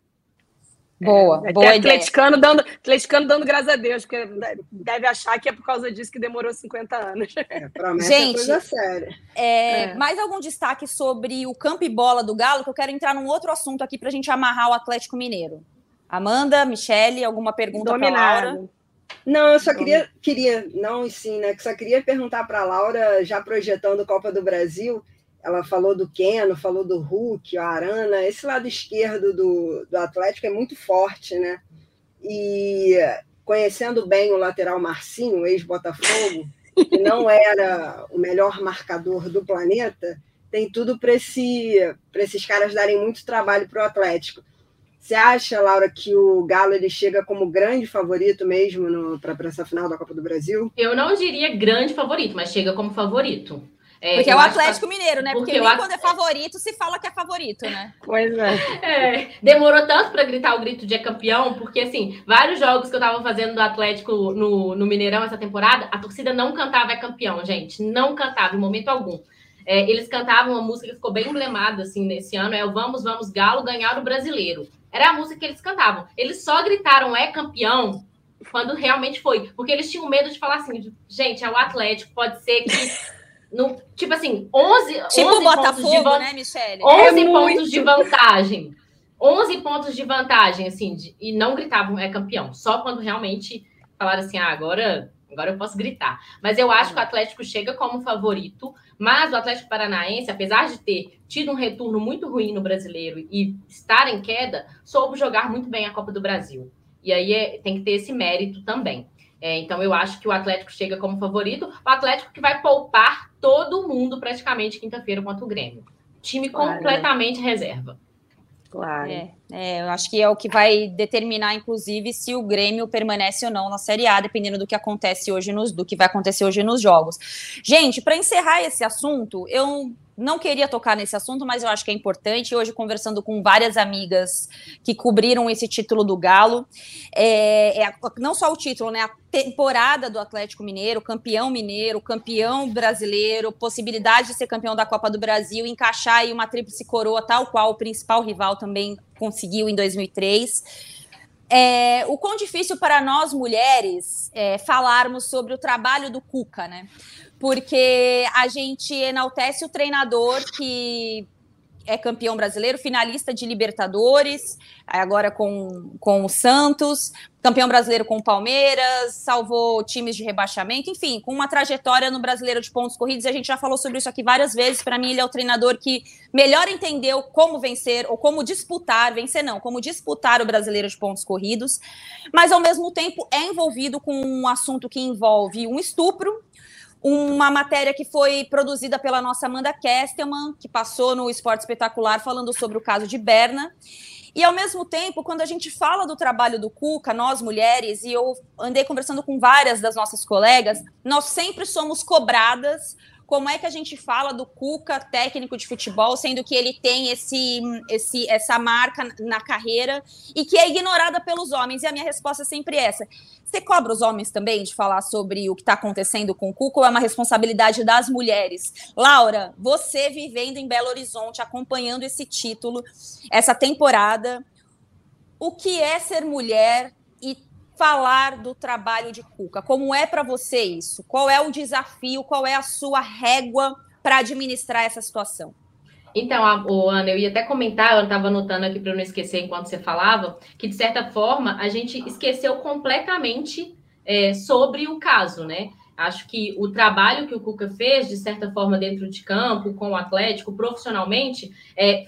Boa, é, boa atleticano ideia. dando, atleticano dando graças a Deus, porque deve achar que é por causa disso que demorou 50 anos. É, promessa é Gente, é coisa séria. É, é. Mais algum destaque sobre o campo e bola do Galo, que eu quero entrar num outro assunto aqui para a gente amarrar o Atlético Mineiro. Amanda, Michele, alguma pergunta para Laura? Não, eu só queria, queria, não e sim, né? Que só queria perguntar para a Laura, já projetando Copa do Brasil, ela falou do Keno, falou do Hulk, o Arana, esse lado esquerdo do, do Atlético é muito forte, né? E conhecendo bem o lateral Marcinho, ex-Botafogo, que não era o melhor marcador do planeta, tem tudo para esse, esses caras darem muito trabalho para o Atlético. Você acha, Laura, que o Galo ele chega como grande favorito mesmo para essa final da Copa do Brasil? Eu não diria grande favorito, mas chega como favorito. É, porque é o Atlético que... Mineiro, né? Porque, porque nem quando é favorito se fala que é favorito, né? [LAUGHS] Pois é. é demorou tanto para gritar o grito de é campeão, porque assim, vários jogos que eu tava fazendo do Atlético no, no Mineirão essa temporada, a torcida não cantava é campeão, gente. Não cantava em momento algum. É, eles cantavam uma música que ficou bem emblemada assim nesse ano, é o Vamos, Vamos Galo ganhar o brasileiro. Era a música que eles cantavam. Eles só gritaram é campeão quando realmente foi, porque eles tinham medo de falar assim, gente, é o Atlético, pode ser que [LAUGHS] no, tipo assim, 11, tipo 11 Botafogo, pontos de van... né, Michele? 11 é pontos muito. de vantagem. 11 pontos de vantagem, assim, de, e não gritavam é campeão. Só quando realmente falaram assim, ah, agora, agora eu posso gritar. Mas eu acho que o Atlético chega como favorito, mas o Atlético Paranaense, apesar de ter tido um retorno muito ruim no brasileiro e estar em queda, soube jogar muito bem a Copa do Brasil. E aí é, tem que ter esse mérito também. É, então eu acho que o Atlético chega como favorito. O Atlético que vai poupar todo mundo praticamente quinta-feira contra o Grêmio. Time claro, completamente né? reserva. Claro. É, é, eu acho que é o que vai determinar, inclusive, se o Grêmio permanece ou não na Série A, dependendo do que acontece hoje nos, do que vai acontecer hoje nos jogos. Gente, para encerrar esse assunto, eu não queria tocar nesse assunto, mas eu acho que é importante. Hoje, conversando com várias amigas que cobriram esse título do Galo, é, é, não só o título, né? A temporada do Atlético Mineiro, campeão mineiro, campeão brasileiro, possibilidade de ser campeão da Copa do Brasil, encaixar aí uma tríplice coroa, tal qual o principal rival também conseguiu em 2003. É, o quão difícil para nós mulheres é, falarmos sobre o trabalho do Cuca, né? Porque a gente enaltece o treinador que é campeão brasileiro, finalista de Libertadores, agora com, com o Santos, campeão brasileiro com o Palmeiras, salvou times de rebaixamento, enfim, com uma trajetória no brasileiro de pontos corridos. A gente já falou sobre isso aqui várias vezes. Para mim, ele é o treinador que melhor entendeu como vencer ou como disputar, vencer não, como disputar o brasileiro de pontos corridos, mas ao mesmo tempo é envolvido com um assunto que envolve um estupro uma matéria que foi produzida pela nossa Amanda Kestelman, que passou no Esporte Espetacular falando sobre o caso de Berna. E ao mesmo tempo, quando a gente fala do trabalho do Cuca, nós mulheres, e eu andei conversando com várias das nossas colegas, nós sempre somos cobradas como é que a gente fala do Cuca, técnico de futebol, sendo que ele tem esse, esse, essa marca na carreira e que é ignorada pelos homens? E a minha resposta é sempre essa. Você cobra os homens também de falar sobre o que está acontecendo com o Cuca ou é uma responsabilidade das mulheres? Laura, você vivendo em Belo Horizonte, acompanhando esse título, essa temporada, o que é ser mulher falar do trabalho de Cuca. Como é para você isso? Qual é o desafio? Qual é a sua régua para administrar essa situação? Então, Ana, eu ia até comentar, eu estava anotando aqui para não esquecer enquanto você falava, que de certa forma a gente esqueceu completamente é, sobre o caso, né? Acho que o trabalho que o Cuca fez, de certa forma, dentro de campo, com o Atlético, profissionalmente, é,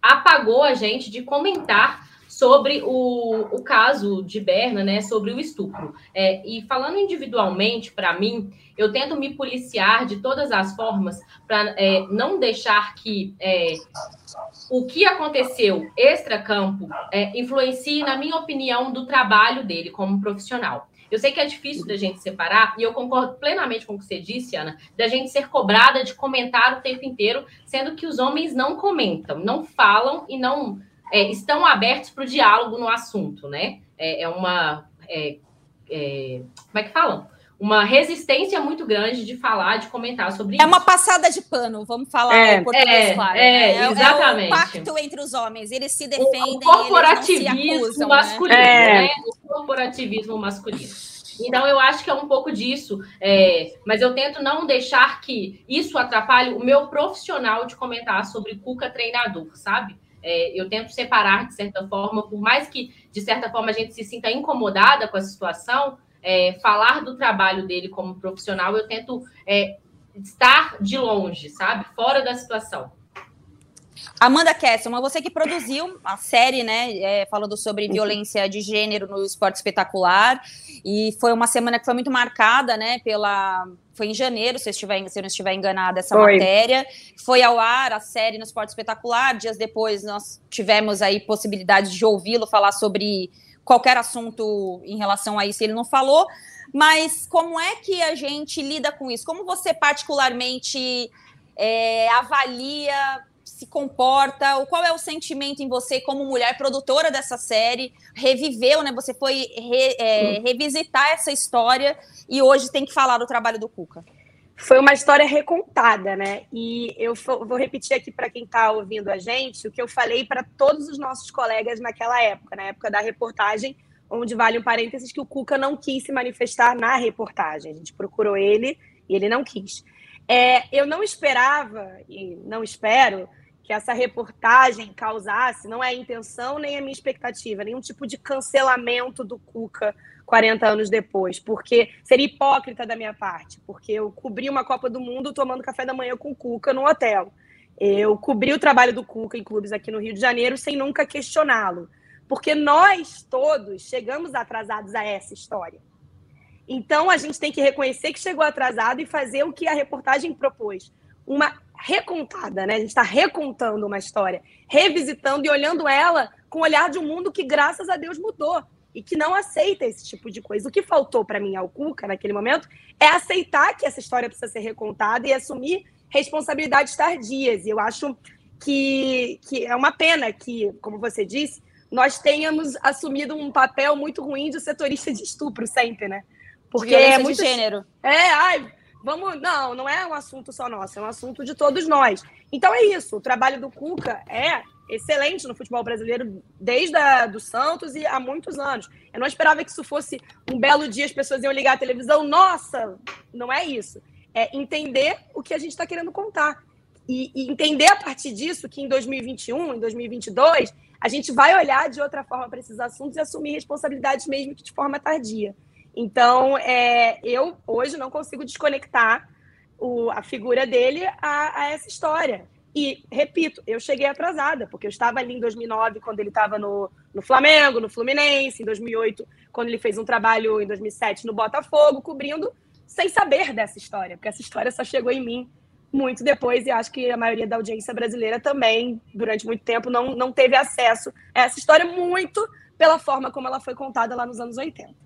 apagou a gente de comentar sobre o, o caso de Berna, né, sobre o estupro. É, e falando individualmente, para mim, eu tento me policiar de todas as formas para é, não deixar que é, o que aconteceu extra-campo é, influencie, na minha opinião, do trabalho dele como profissional. Eu sei que é difícil da gente separar, e eu concordo plenamente com o que você disse, Ana, da gente ser cobrada de comentar o tempo inteiro, sendo que os homens não comentam, não falam e não é, estão abertos para o diálogo no assunto, né? É, é uma. É, é, como é que falam? Uma resistência muito grande de falar, de comentar sobre é isso. É uma passada de pano, vamos falar é, em português, claro. É, exatamente. É o pacto entre os homens, eles se defendem. O, corporativismo acusam, masculino, né? né? O corporativismo masculino. Então, eu acho que é um pouco disso, é, mas eu tento não deixar que isso atrapalhe o meu profissional de comentar sobre Cuca treinador, sabe? É, eu tento separar, de certa forma, por mais que, de certa forma, a gente se sinta incomodada com a situação, é, falar do trabalho dele como profissional, eu tento é, estar de longe, sabe? Fora da situação. Amanda Kesselman, você que produziu a série, né, é, falando sobre violência de gênero no esporte espetacular, e foi uma semana que foi muito marcada, né, pela... Foi em janeiro, se eu, estiver, se eu não estiver enganada, essa foi. matéria. Foi ao ar a série no Esporte Espetacular. Dias depois, nós tivemos aí possibilidade de ouvi-lo falar sobre qualquer assunto em relação a isso, ele não falou. Mas como é que a gente lida com isso? Como você particularmente é, avalia se comporta, ou qual é o sentimento em você como mulher produtora dessa série, reviveu, né? Você foi re, é, revisitar essa história e hoje tem que falar do trabalho do Cuca. Foi uma história recontada, né? E eu vou repetir aqui para quem está ouvindo a gente o que eu falei para todos os nossos colegas naquela época, na época da reportagem, onde vale um parênteses que o Cuca não quis se manifestar na reportagem. A gente procurou ele e ele não quis. É, eu não esperava, e não espero, que essa reportagem causasse, não é a intenção nem a minha expectativa, nenhum tipo de cancelamento do Cuca 40 anos depois, porque seria hipócrita da minha parte, porque eu cobri uma Copa do Mundo tomando café da manhã com o Cuca no hotel. Eu cobri o trabalho do Cuca em clubes aqui no Rio de Janeiro sem nunca questioná-lo, porque nós todos chegamos atrasados a essa história. Então, a gente tem que reconhecer que chegou atrasado e fazer o que a reportagem propôs. Uma recontada, né? A gente está recontando uma história, revisitando e olhando ela com o olhar de um mundo que, graças a Deus, mudou e que não aceita esse tipo de coisa. O que faltou para mim ao Cuca, naquele momento, é aceitar que essa história precisa ser recontada e assumir responsabilidades tardias. E eu acho que, que é uma pena que, como você disse, nós tenhamos assumido um papel muito ruim de setorista de estupro sempre, né? Porque é muito gênero. É, ai, vamos, não, não é um assunto só nosso, é um assunto de todos nós. Então é isso, o trabalho do Cuca é excelente no futebol brasileiro desde a, do Santos e há muitos anos. Eu não esperava que isso fosse um belo dia as pessoas iam ligar a televisão, nossa, não é isso. É entender o que a gente está querendo contar. E, e, entender a partir disso que em 2021, em 2022, a gente vai olhar de outra forma para esses assuntos e assumir responsabilidades mesmo que de forma tardia. Então, é, eu hoje não consigo desconectar o, a figura dele a, a, essa história. E, repito, eu cheguei atrasada, porque eu estava ali em 2009, quando ele estava no, no Flamengo, no Fluminense, em 2008, quando ele fez um trabalho em 2007 no Botafogo, cobrindo sem saber dessa história, porque essa história só chegou em mim muito depois, e acho que a maioria da audiência brasileira também, durante muito tempo, não, não teve acesso a essa história, muito pela forma como ela foi contada lá nos anos 80.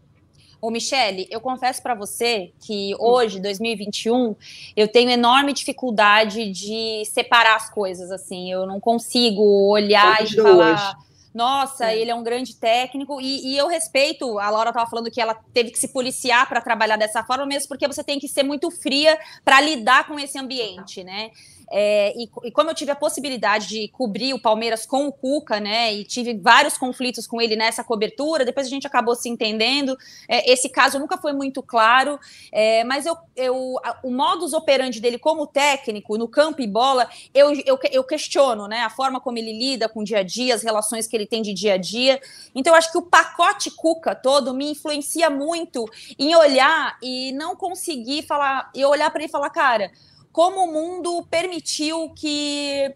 Ô, Michele, eu confesso para você que hoje, 2021, eu tenho enorme dificuldade de separar as coisas, assim. Eu não consigo olhar e falar nossa, é. ele é um grande técnico, e, e eu respeito, a Laura estava falando que ela teve que se policiar para trabalhar dessa forma, mesmo porque você tem que ser muito fria para lidar com esse ambiente, né? É, e, e, como eu tive a possibilidade de cobrir o Palmeiras com o Cuca, né? E tive vários conflitos com ele nessa cobertura, depois a gente acabou se entendendo. É, esse caso nunca foi muito claro, é, mas eu, eu, o modus operandi dele como técnico, no campo e bola, eu, eu, eu questiono, né? A forma como ele lida com o dia a dia, as relações que ele tem de dia a dia. Então, eu acho que o pacote Cuca todo me influencia muito em olhar e não conseguir falar, e olhar para ele e falar, cara como o mundo permitiu que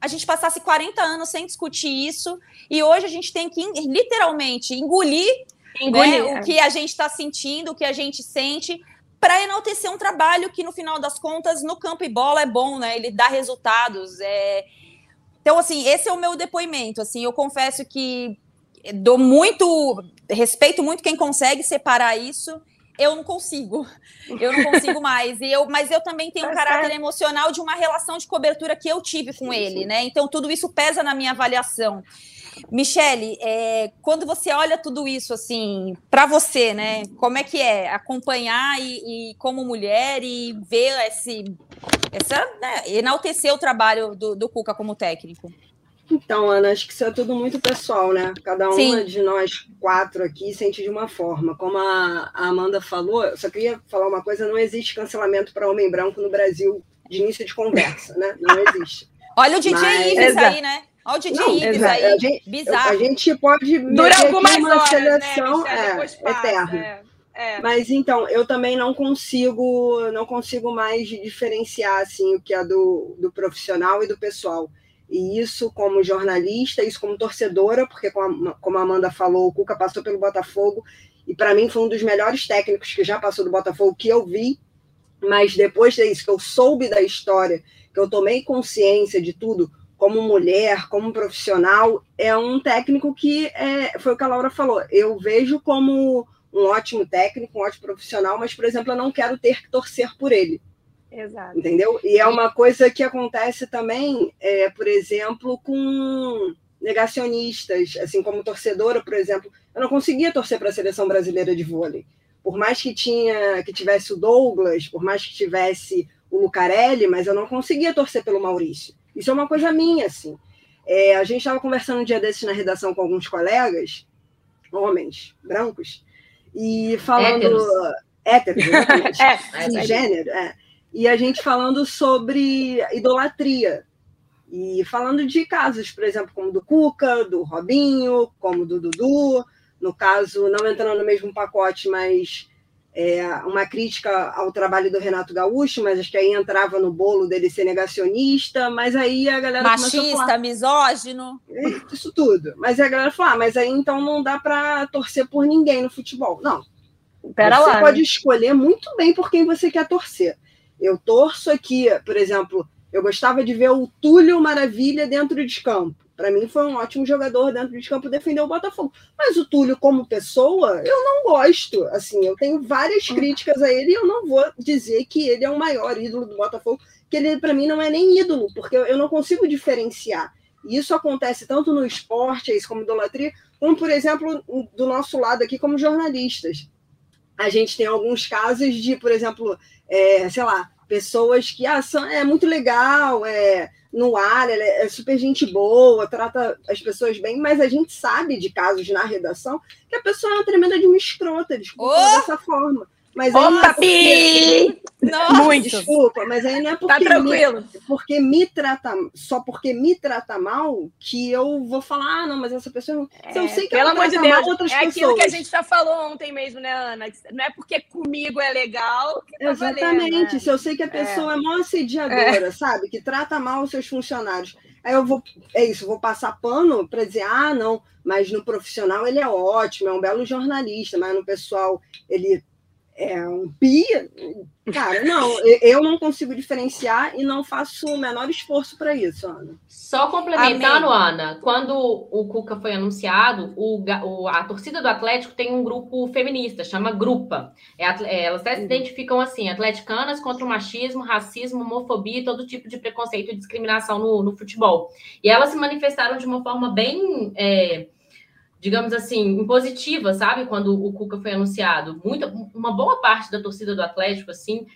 a gente passasse 40 anos sem discutir isso, e hoje a gente tem que literalmente engolir, engolir né, é. o que a gente está sentindo, o que a gente sente, para enaltecer um trabalho que, no final das contas, no campo e bola é bom, né? Ele dá resultados. É... Então, assim, esse é o meu depoimento. Assim, eu confesso que dou muito, respeito muito quem consegue separar isso eu não consigo. Eu não consigo mais. E eu, mas eu também tenho um tá caráter emocional de uma relação de cobertura que eu tive com ele, né? Então tudo isso pesa na minha avaliação. Michele, é, quando você olha tudo isso assim, para você, né? Como é que é acompanhar e, e como mulher e ver esse, essa, né, enaltecer o trabalho do, do Cuca como técnico? Então, Ana, acho que isso é tudo muito pessoal, né? Cada uma Sim. de nós quatro aqui sente de uma forma. Como a, Amanda falou, eu só queria falar uma coisa: não existe cancelamento para homem branco no Brasil de início de conversa, né? Não existe. [LAUGHS] Olha o DJ Mas... Ives aí, né? Olha o DJ não, Ives aí, a gente, bizarro. A gente pode Dura algumas uma horas, né, seleção né, é, eterna. É, é. Mas então, eu também não consigo, não consigo mais diferenciar assim o que é do, do profissional e do pessoal. E isso como jornalista, isso como torcedora, porque como a Amanda falou, o Cuca passou pelo Botafogo e para mim foi um dos melhores técnicos que já passou do Botafogo que eu vi. Mas depois disso que eu soube da história, que eu tomei consciência de tudo, como mulher, como profissional, é um técnico que é, foi o que a Laura falou. Eu vejo como um ótimo técnico, um ótimo profissional, mas, por exemplo, eu não quero ter que torcer por ele. Exato. Entendeu? E é uma coisa que acontece também, é, por exemplo, com negacionistas, assim como torcedora, por exemplo, eu não conseguia torcer para a seleção brasileira de vôlei. Por mais que tinha que tivesse o Douglas, por mais que tivesse o Lucarelli, mas eu não conseguia torcer pelo Maurício. Isso é uma coisa minha, assim. É, a gente estava conversando um dia desses na redação com alguns colegas, homens, brancos, e falando. Héteros, héteros exatamente. [LAUGHS] é, gênero, é e a gente falando sobre idolatria. E falando de casos, por exemplo, como do Cuca, do Robinho, como do Dudu, no caso, não entrando no mesmo pacote, mas é, uma crítica ao trabalho do Renato Gaúcho, mas acho que aí entrava no bolo dele ser negacionista, mas aí a galera. Machista, falar, misógino. Isso tudo. Mas a galera falou: ah, mas aí então não dá para torcer por ninguém no futebol. Não. Pera você lá, pode né? escolher muito bem por quem você quer torcer. Eu torço aqui, por exemplo, eu gostava de ver o Túlio Maravilha dentro de campo. Para mim foi um ótimo jogador dentro de campo defender o Botafogo. Mas o Túlio como pessoa, eu não gosto. Assim, eu tenho várias uhum. críticas a ele e eu não vou dizer que ele é o maior ídolo do Botafogo, que ele para mim não é nem ídolo, porque eu não consigo diferenciar. E isso acontece tanto no esporte, é como idolatria, como por exemplo do nosso lado aqui como jornalistas. A gente tem alguns casos de, por exemplo, é, sei lá, pessoas que ah, são, é muito legal, é no ar, ela é, é super gente boa, trata as pessoas bem, mas a gente sabe de casos na redação que a pessoa é uma tremenda de uma escrota, desculpa oh! dessa forma. Mas Opa, pi! Muito. Desculpa, mas aí não é porque, tá tranquilo. Me, porque me trata, só porque me trata mal, que eu vou falar, ah, não, mas essa pessoa. É, eu sei que pelo amor de Deus, outras é pessoas. aquilo que a gente já falou ontem mesmo, né, Ana? Não é porque comigo é legal. Que tá Exatamente. Valendo, né? Se eu sei que a pessoa é, é mó assediadora, é. sabe? Que trata mal os seus funcionários. Aí eu vou, é isso, vou passar pano para dizer, ah, não, mas no profissional ele é ótimo, é um belo jornalista, mas no pessoal ele é um pia. Cara, não, eu não consigo diferenciar e não faço o menor esforço para isso, Ana. Só complementando, Amém. Ana, quando o Cuca foi anunciado, o, o, a torcida do Atlético tem um grupo feminista, chama Grupa. É, é, elas até se identificam assim: atleticanas contra o machismo, racismo, homofobia e todo tipo de preconceito e discriminação no, no futebol. E elas se manifestaram de uma forma bem. É, digamos assim, impositiva, sabe? Quando o Cuca foi anunciado. Muita, uma boa parte da torcida do Atlético, assim,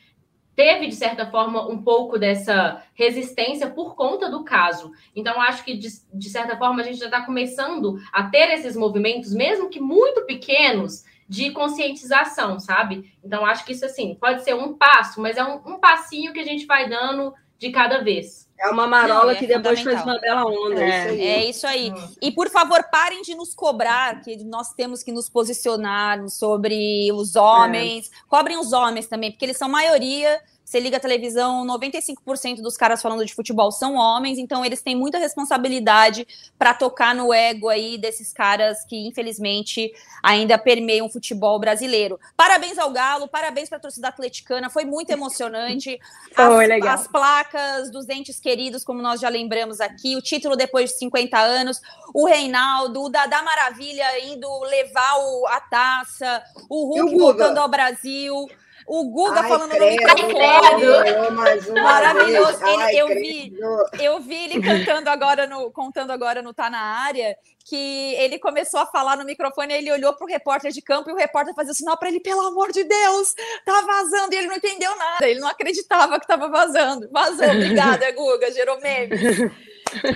teve, de certa forma, um pouco dessa resistência por conta do caso. Então, acho que, de, de certa forma, a gente já está começando a ter esses movimentos, mesmo que muito pequenos, de conscientização, sabe? Então, acho que isso, assim, pode ser um passo, mas é um, um passinho que a gente vai dando de cada vez. É uma marola Não, é que depois faz uma bela onda. É, isso aí. É isso aí. E por favor, parem de nos cobrar, que nós temos que nos posicionar sobre os homens. É. Cobrem os homens também, porque eles são maioria você liga a televisão, 95% dos caras falando de futebol são homens, então eles têm muita responsabilidade para tocar no ego aí desses caras que, infelizmente, ainda permeiam o futebol brasileiro. Parabéns ao Galo, parabéns para a torcida atleticana, foi muito emocionante. [LAUGHS] Foi legal. As placas dos entes queridos, como nós já lembramos aqui, o título depois de 50 anos, o Reinaldo, o Dadá Maravilha indo levar o, a taça, o Hulk voltando ao Brasil. O Guga Ai, falando credo, no microfone. Maravilhoso. Ele, Ai, eu, vi, eu vi ele cantando agora no, contando agora no Tá na área que ele começou a falar no microfone, ele olhou para o repórter de campo e o repórter fazia sinal para ele, pelo amor de Deus, tá vazando, e ele não entendeu nada, ele não acreditava que estava vazando. Vazou, obrigada, [LAUGHS] Guga, gerou memes.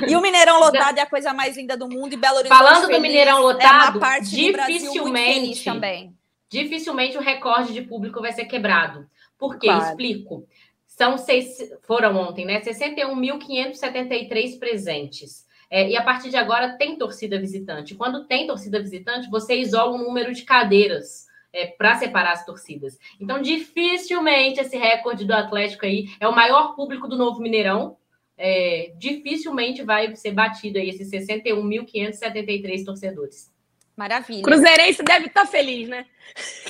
E o Mineirão lotado é a coisa mais linda do mundo e Belo Horizonte Falando do Mineirão lotado, é uma parte dificilmente também dificilmente o recorde de público vai ser quebrado. Por quê? Claro. Explico. São seis, foram ontem, né? 61.573 presentes. É, e a partir de agora tem torcida visitante. Quando tem torcida visitante, você isola um número de cadeiras é, para separar as torcidas. Então, dificilmente esse recorde do Atlético aí é o maior público do novo Mineirão. É, dificilmente vai ser batido aí esses 61.573 torcedores. Maravilha. Cruzeirense deve estar tá feliz, né? [LAUGHS]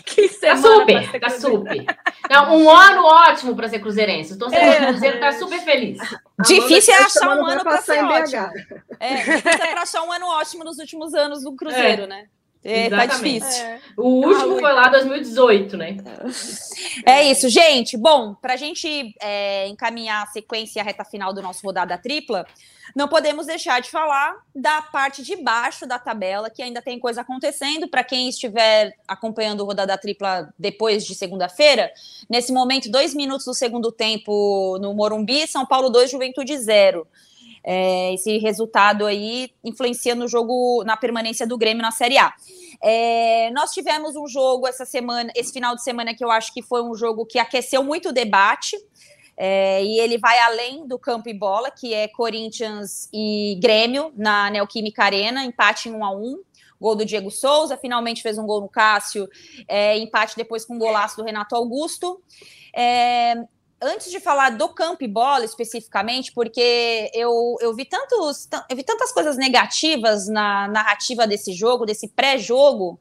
Que tá super, tá super. Não, um ano ótimo para ser cruzeirense. O torcedor é, do Cruzeiro tá super feliz. Difícil é achar um ano para ser ótimo. É, difícil é para achar um ano ótimo nos últimos anos do Cruzeiro, é. né? É, tá difícil. É. O último ah, foi lá 2018, né? É isso, gente. Bom, para a gente é, encaminhar a sequência e a reta final do nosso rodada tripla, não podemos deixar de falar da parte de baixo da tabela, que ainda tem coisa acontecendo. Para quem estiver acompanhando o rodada tripla depois de segunda-feira, nesse momento, dois minutos do segundo tempo no Morumbi, São Paulo 2, Juventude 0. É, esse resultado aí influencia no jogo, na permanência do Grêmio na Série A. É, nós tivemos um jogo essa semana, esse final de semana, que eu acho que foi um jogo que aqueceu muito o debate. É, e ele vai além do campo e bola, que é Corinthians e Grêmio na Neoquímica Arena, empate em 1 a 1 Gol do Diego Souza, finalmente fez um gol no Cássio, é, empate depois com um golaço do Renato Augusto. É, antes de falar do campo e bola especificamente, porque eu, eu, vi tantos, eu vi tantas coisas negativas na narrativa desse jogo, desse pré-jogo,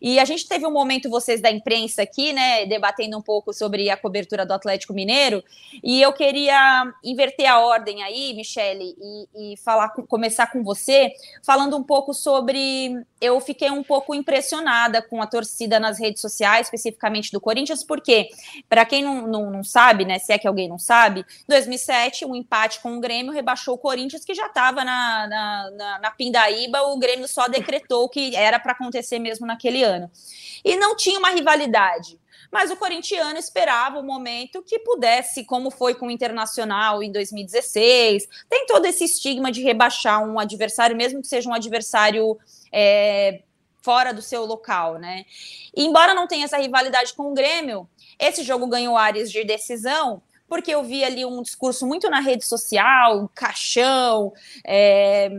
e a gente teve um momento, vocês da imprensa aqui, né, debatendo um pouco sobre a cobertura do Atlético Mineiro, e eu queria inverter a ordem aí, Michele, e, e falar, começar com você, falando um pouco sobre. Eu fiquei um pouco impressionada com a torcida nas redes sociais, especificamente do Corinthians, porque, para quem não, não, não, sabe, né, se é que alguém não sabe, em 2007, um empate com o Grêmio rebaixou o Corinthians, que já estava na, na, na, na Pindaíba, o Grêmio só decretou que era para acontecer mesmo naquele ano corintiano. E não tinha uma rivalidade. Mas o corintiano esperava o um momento que pudesse, como foi com o Internacional em 2016. Tem todo esse estigma de rebaixar um adversário, mesmo que seja um adversário é, fora do seu local, né? E embora não tenha essa rivalidade com o Grêmio, esse jogo ganhou áreas de decisão, porque eu vi ali um discurso muito na rede social, caixão, é,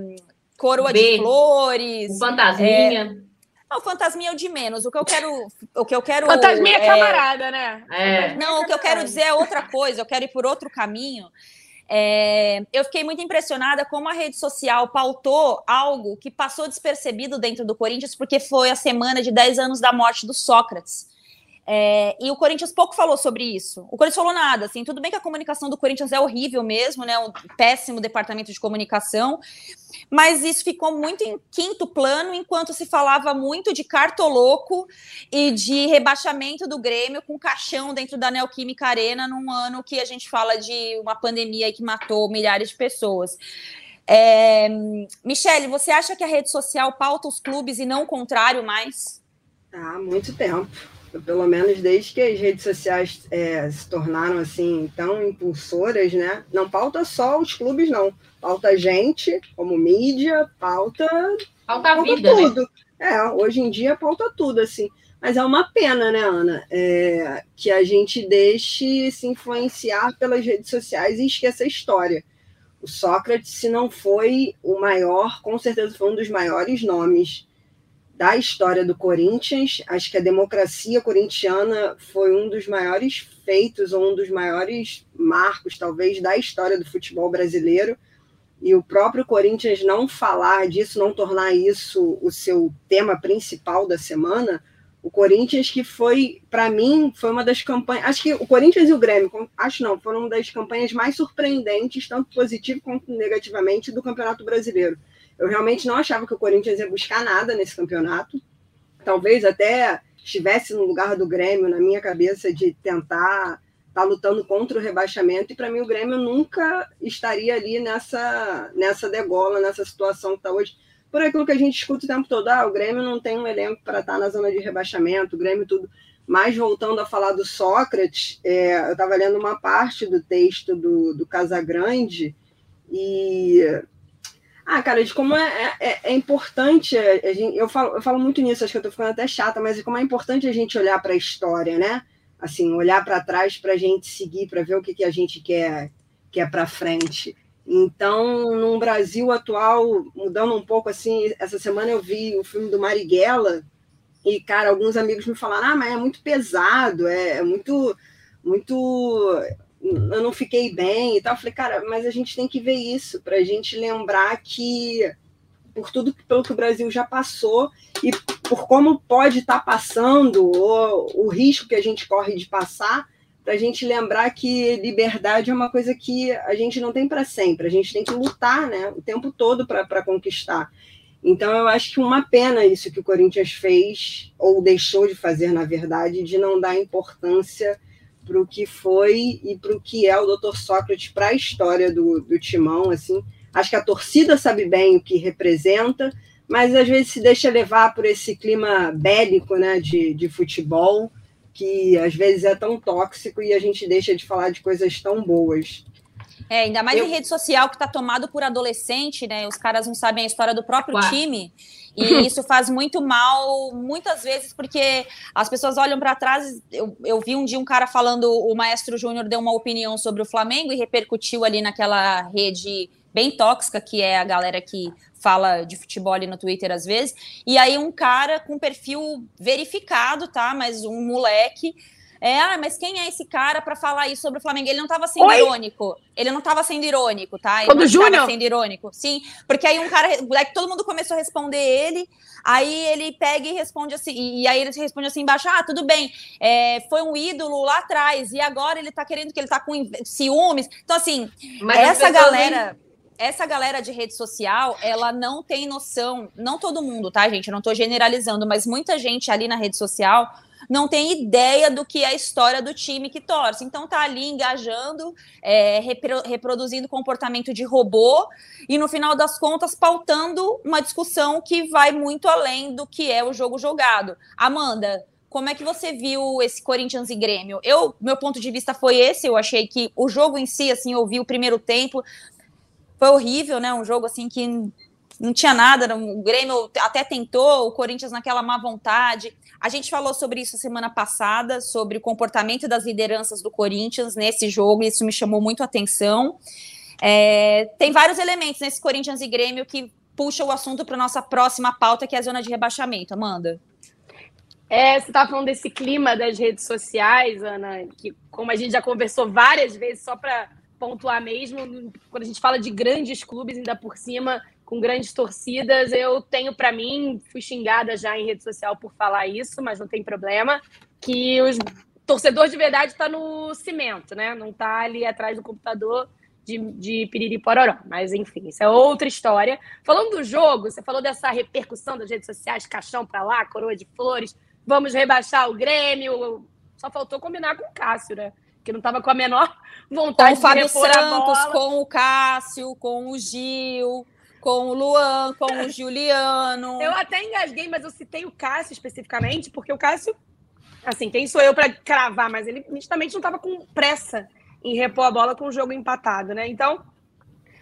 coroa B, de flores. Fantasminha. É, não, fantasminha é o de menos. O que eu quero. O que eu quero fantasminha é camarada, né? É. Não, o que eu quero dizer é outra coisa, eu quero ir por outro caminho. É, eu fiquei muito impressionada como a rede social pautou algo que passou despercebido dentro do Corinthians, porque foi a semana de 10 anos da morte do Sócrates. É, e o Corinthians pouco falou sobre isso. O Corinthians falou nada, assim, tudo bem que a comunicação do Corinthians é horrível mesmo, né? Um péssimo departamento de comunicação, mas isso ficou muito em quinto plano, enquanto se falava muito de cartoloco e de rebaixamento do Grêmio com caixão dentro da Neoquímica Arena num ano que a gente fala de uma pandemia que matou milhares de pessoas. É, Michele, você acha que a rede social pauta os clubes e não o contrário mais? Há muito tempo pelo menos desde que as redes sociais é, se tornaram assim tão impulsoras, né? Não pauta só os clubes, não. Pauta a gente, como mídia, pauta. Pauta a vida, né? tudo. Né? É, hoje em dia pauta tudo, assim. Mas é uma pena, né, Ana? É, que a gente deixe se influenciar pelas redes sociais e esqueça a história. O Sócrates, se não foi o maior, com certeza foi um dos maiores nomes da história do Corinthians. Acho que a democracia corintiana foi um dos maiores feitos, ou um dos maiores marcos, talvez, da história do futebol brasileiro. E o próprio Corinthians não falar disso, não tornar isso o seu tema principal da semana, o Corinthians que foi, para mim, foi uma das campanhas. Acho que o Corinthians e o Grêmio, acho não, foram uma das campanhas mais surpreendentes, tanto positivo quanto negativamente, do Campeonato Brasileiro. Eu realmente não achava que o Corinthians ia buscar nada nesse campeonato. Talvez até estivesse no lugar do Grêmio, na minha cabeça, de tentar estar tá lutando contra o rebaixamento. E para mim, o Grêmio nunca estaria ali nessa, nessa degola, nessa situação que está hoje. Por aquilo que a gente escuta o tempo todo: ah, o Grêmio não tem um elenco para estar tá na zona de rebaixamento, o Grêmio tudo. Mas voltando a falar do Sócrates, é, eu estava lendo uma parte do texto do, do Casagrande e ah, cara, de como é, é, é importante, a gente, eu, falo, eu falo muito nisso, acho que eu tô ficando até chata, mas como é importante a gente olhar para a história, né? Assim, olhar para trás para a gente seguir, para ver o que, que a gente quer, quer para frente. Então, no Brasil atual, mudando um pouco assim, essa semana eu vi o filme do Marighella e, cara, alguns amigos me falaram, ah, mas é muito pesado, é, é muito, muito eu não fiquei bem e tal. Eu falei, cara, mas a gente tem que ver isso para a gente lembrar que por tudo pelo que o Brasil já passou e por como pode estar tá passando ou o risco que a gente corre de passar, para a gente lembrar que liberdade é uma coisa que a gente não tem para sempre, a gente tem que lutar né, o tempo todo para conquistar. Então, eu acho que uma pena isso que o Corinthians fez, ou deixou de fazer, na verdade, de não dar importância para o que foi e para o que é o Dr. Sócrates para a história do, do Timão. Assim, acho que a torcida sabe bem o que representa, mas às vezes se deixa levar por esse clima bélico, né, de, de futebol, que às vezes é tão tóxico e a gente deixa de falar de coisas tão boas. É, ainda mais eu... em rede social que está tomado por adolescente, né? Os caras não sabem a história do próprio Ué. time. E [LAUGHS] isso faz muito mal, muitas vezes, porque as pessoas olham para trás. Eu, eu vi um dia um cara falando, o Maestro Júnior deu uma opinião sobre o Flamengo e repercutiu ali naquela rede bem tóxica, que é a galera que fala de futebol ali no Twitter às vezes. E aí um cara com perfil verificado, tá? Mas um moleque é, ah, mas quem é esse cara para falar isso sobre o Flamengo? Ele não estava sendo Oi? irônico. Ele não estava sendo irônico, tá? Ele Quando não estava sendo irônico. Sim, porque aí um cara, é que todo mundo começou a responder ele, aí ele pega e responde assim, e, aí ele responde assim embaixo, ah, tudo bem, é, foi um ídolo lá atrás, e agora ele tá querendo que ele tá com ciúmes. Então, assim, mas essa galera essa galera de rede social, ela não tem noção, não todo mundo, tá, gente? Eu não tô generalizando, mas muita gente ali na rede social não tem ideia do que é a história do time que torce. Então tá ali engajando, é, repro reproduzindo comportamento de robô e no final das contas pautando uma discussão que vai muito além do que é o jogo jogado. Amanda, como é que você viu esse Corinthians e Grêmio? Eu, meu ponto de vista foi esse, eu achei que o jogo em si, assim, eu vi o primeiro tempo, foi horrível, né? Um jogo assim que não tinha nada, o Grêmio até tentou, o Corinthians naquela má vontade. A gente falou sobre isso semana passada, sobre o comportamento das lideranças do Corinthians nesse jogo, e isso me chamou muito a atenção. É, tem vários elementos nesse Corinthians e Grêmio que puxam o assunto para nossa próxima pauta, que é a zona de rebaixamento. Amanda. É, você estava falando desse clima das redes sociais, Ana, que como a gente já conversou várias vezes, só para pontuar mesmo, quando a gente fala de grandes clubes, ainda por cima, com grandes torcidas. Eu tenho para mim, fui xingada já em rede social por falar isso, mas não tem problema, que os torcedor de verdade está no cimento, né? Não está ali atrás do computador de, de piriri pororó. Mas enfim, isso é outra história. Falando do jogo, você falou dessa repercussão das redes sociais, caixão para lá, coroa de flores, vamos rebaixar o Grêmio. Só faltou combinar com o Cássio, né? Que não estava com a menor [LAUGHS] vontade com o Fábio Santos, com o Cássio, com o Gil com o Luan, com o [LAUGHS] Juliano. Eu até engasguei, mas eu citei o Cássio especificamente, porque o Cássio Assim, quem sou eu para cravar? Mas ele nitidamente não estava com pressa em repor a bola com o jogo empatado, né? Então,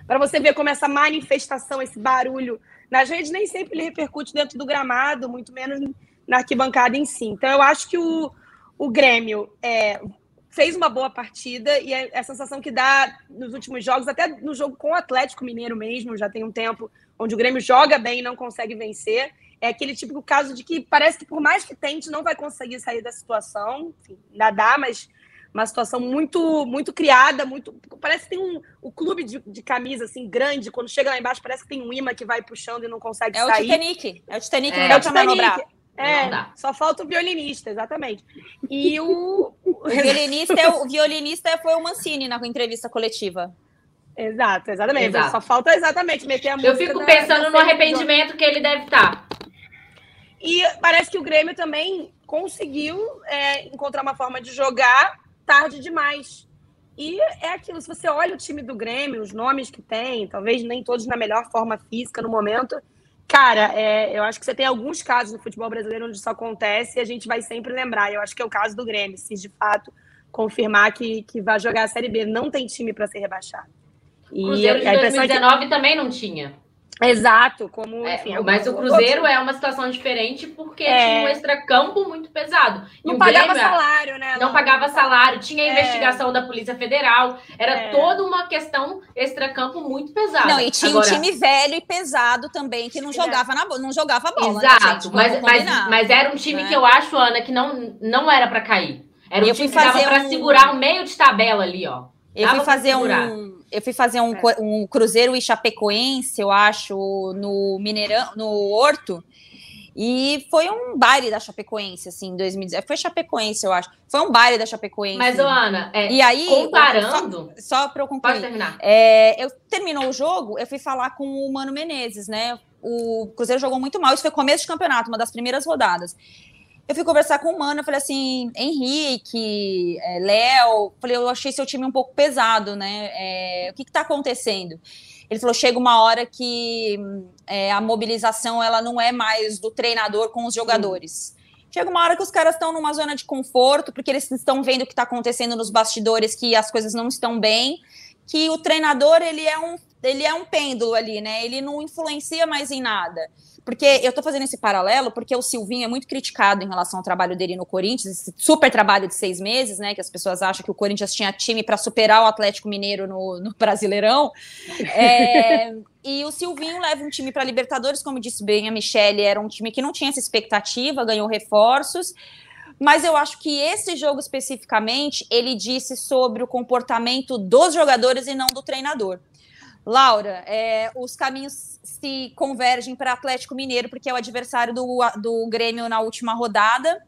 para você ver como essa manifestação, esse barulho nas redes nem sempre ele repercute dentro do gramado, muito menos na arquibancada em si. Então, eu acho que o, o Grêmio é, fez uma boa partida e é a sensação que dá nos últimos jogos, até no jogo com o Atlético Mineiro mesmo, já tem um tempo onde o Grêmio joga bem e não consegue vencer. É aquele típico caso de que parece que por mais que tente, não vai conseguir sair da situação. Enfim, dá, mas uma situação muito muito criada, muito parece que tem um o clube de, de, camisa assim grande, quando chega lá embaixo parece que tem um imã que vai puxando e não consegue é sair. O Titanic. É o Titanic, é, não é o Titanic. É, só falta o violinista, exatamente. E o, [LAUGHS] o violinista, é, o violinista foi o Mancini na entrevista coletiva. Exato, exatamente. Exato. Só falta exatamente meter a música. Eu fico pensando da no arrependimento que ele deve estar. Tá. E parece que o Grêmio também conseguiu é, encontrar uma forma de jogar tarde demais. E é aquilo, se você olha o time do Grêmio, os nomes que tem, talvez nem todos na melhor forma física no momento, cara, é, eu acho que você tem alguns casos no futebol brasileiro onde isso acontece e a gente vai sempre lembrar. Eu acho que é o caso do Grêmio, se de fato confirmar que, que vai jogar a Série B. Não tem time para ser rebaixado. E Cruzeiro de 2019 que... também não tinha. Exato, como é, enfim, mas o Cruzeiro é uma situação diferente porque é. tinha um extracampo muito pesado. Não pagava Grêmio, salário, né? Não, não pagava salário, tinha é. investigação da Polícia Federal, era é. toda uma questão extracampo muito pesada. Não, e tinha Agora, um time velho e pesado também que não jogava na não jogava bola. Né, Exato, né, mas, mas, mas, era um time né? que eu acho, Ana, que não, não era para cair. Era um time que dava para um... segurar o meio de tabela ali, ó. Eu fui fazer um eu fui fazer um, é. um Cruzeiro e Chapecoense, eu acho, no Mineirão, no Horto. E foi um baile da Chapecoense, assim, em 2019. Foi Chapecoense, eu acho. Foi um baile da Chapecoense. Mas, Ana, é, e aí, comparando. Só, só para eu concluir. Pode terminar. É, eu terminou o jogo, eu fui falar com o Mano Menezes, né? O Cruzeiro jogou muito mal. Isso foi começo de campeonato, uma das primeiras rodadas eu fui conversar com o Mano, eu falei assim, Henrique, é, Léo, falei, eu achei seu time um pouco pesado, né? É, o que está acontecendo? Ele falou, chega uma hora que é, a mobilização ela não é mais do treinador com os jogadores. Chega uma hora que os caras estão numa zona de conforto, porque eles estão vendo o que está acontecendo nos bastidores, que as coisas não estão bem, que o treinador ele é um ele é um pêndulo ali, né? Ele não influencia mais em nada. Porque eu tô fazendo esse paralelo porque o Silvinho é muito criticado em relação ao trabalho dele no Corinthians, esse super trabalho de seis meses, né? Que as pessoas acham que o Corinthians tinha time para superar o Atlético Mineiro no, no Brasileirão. É, e o Silvinho leva um time para Libertadores, como disse bem a Michelle, era um time que não tinha essa expectativa, ganhou reforços. Mas eu acho que esse jogo especificamente ele disse sobre o comportamento dos jogadores e não do treinador. Laura, é, os caminhos se convergem para Atlético Mineiro, porque é o adversário do, do Grêmio na última rodada.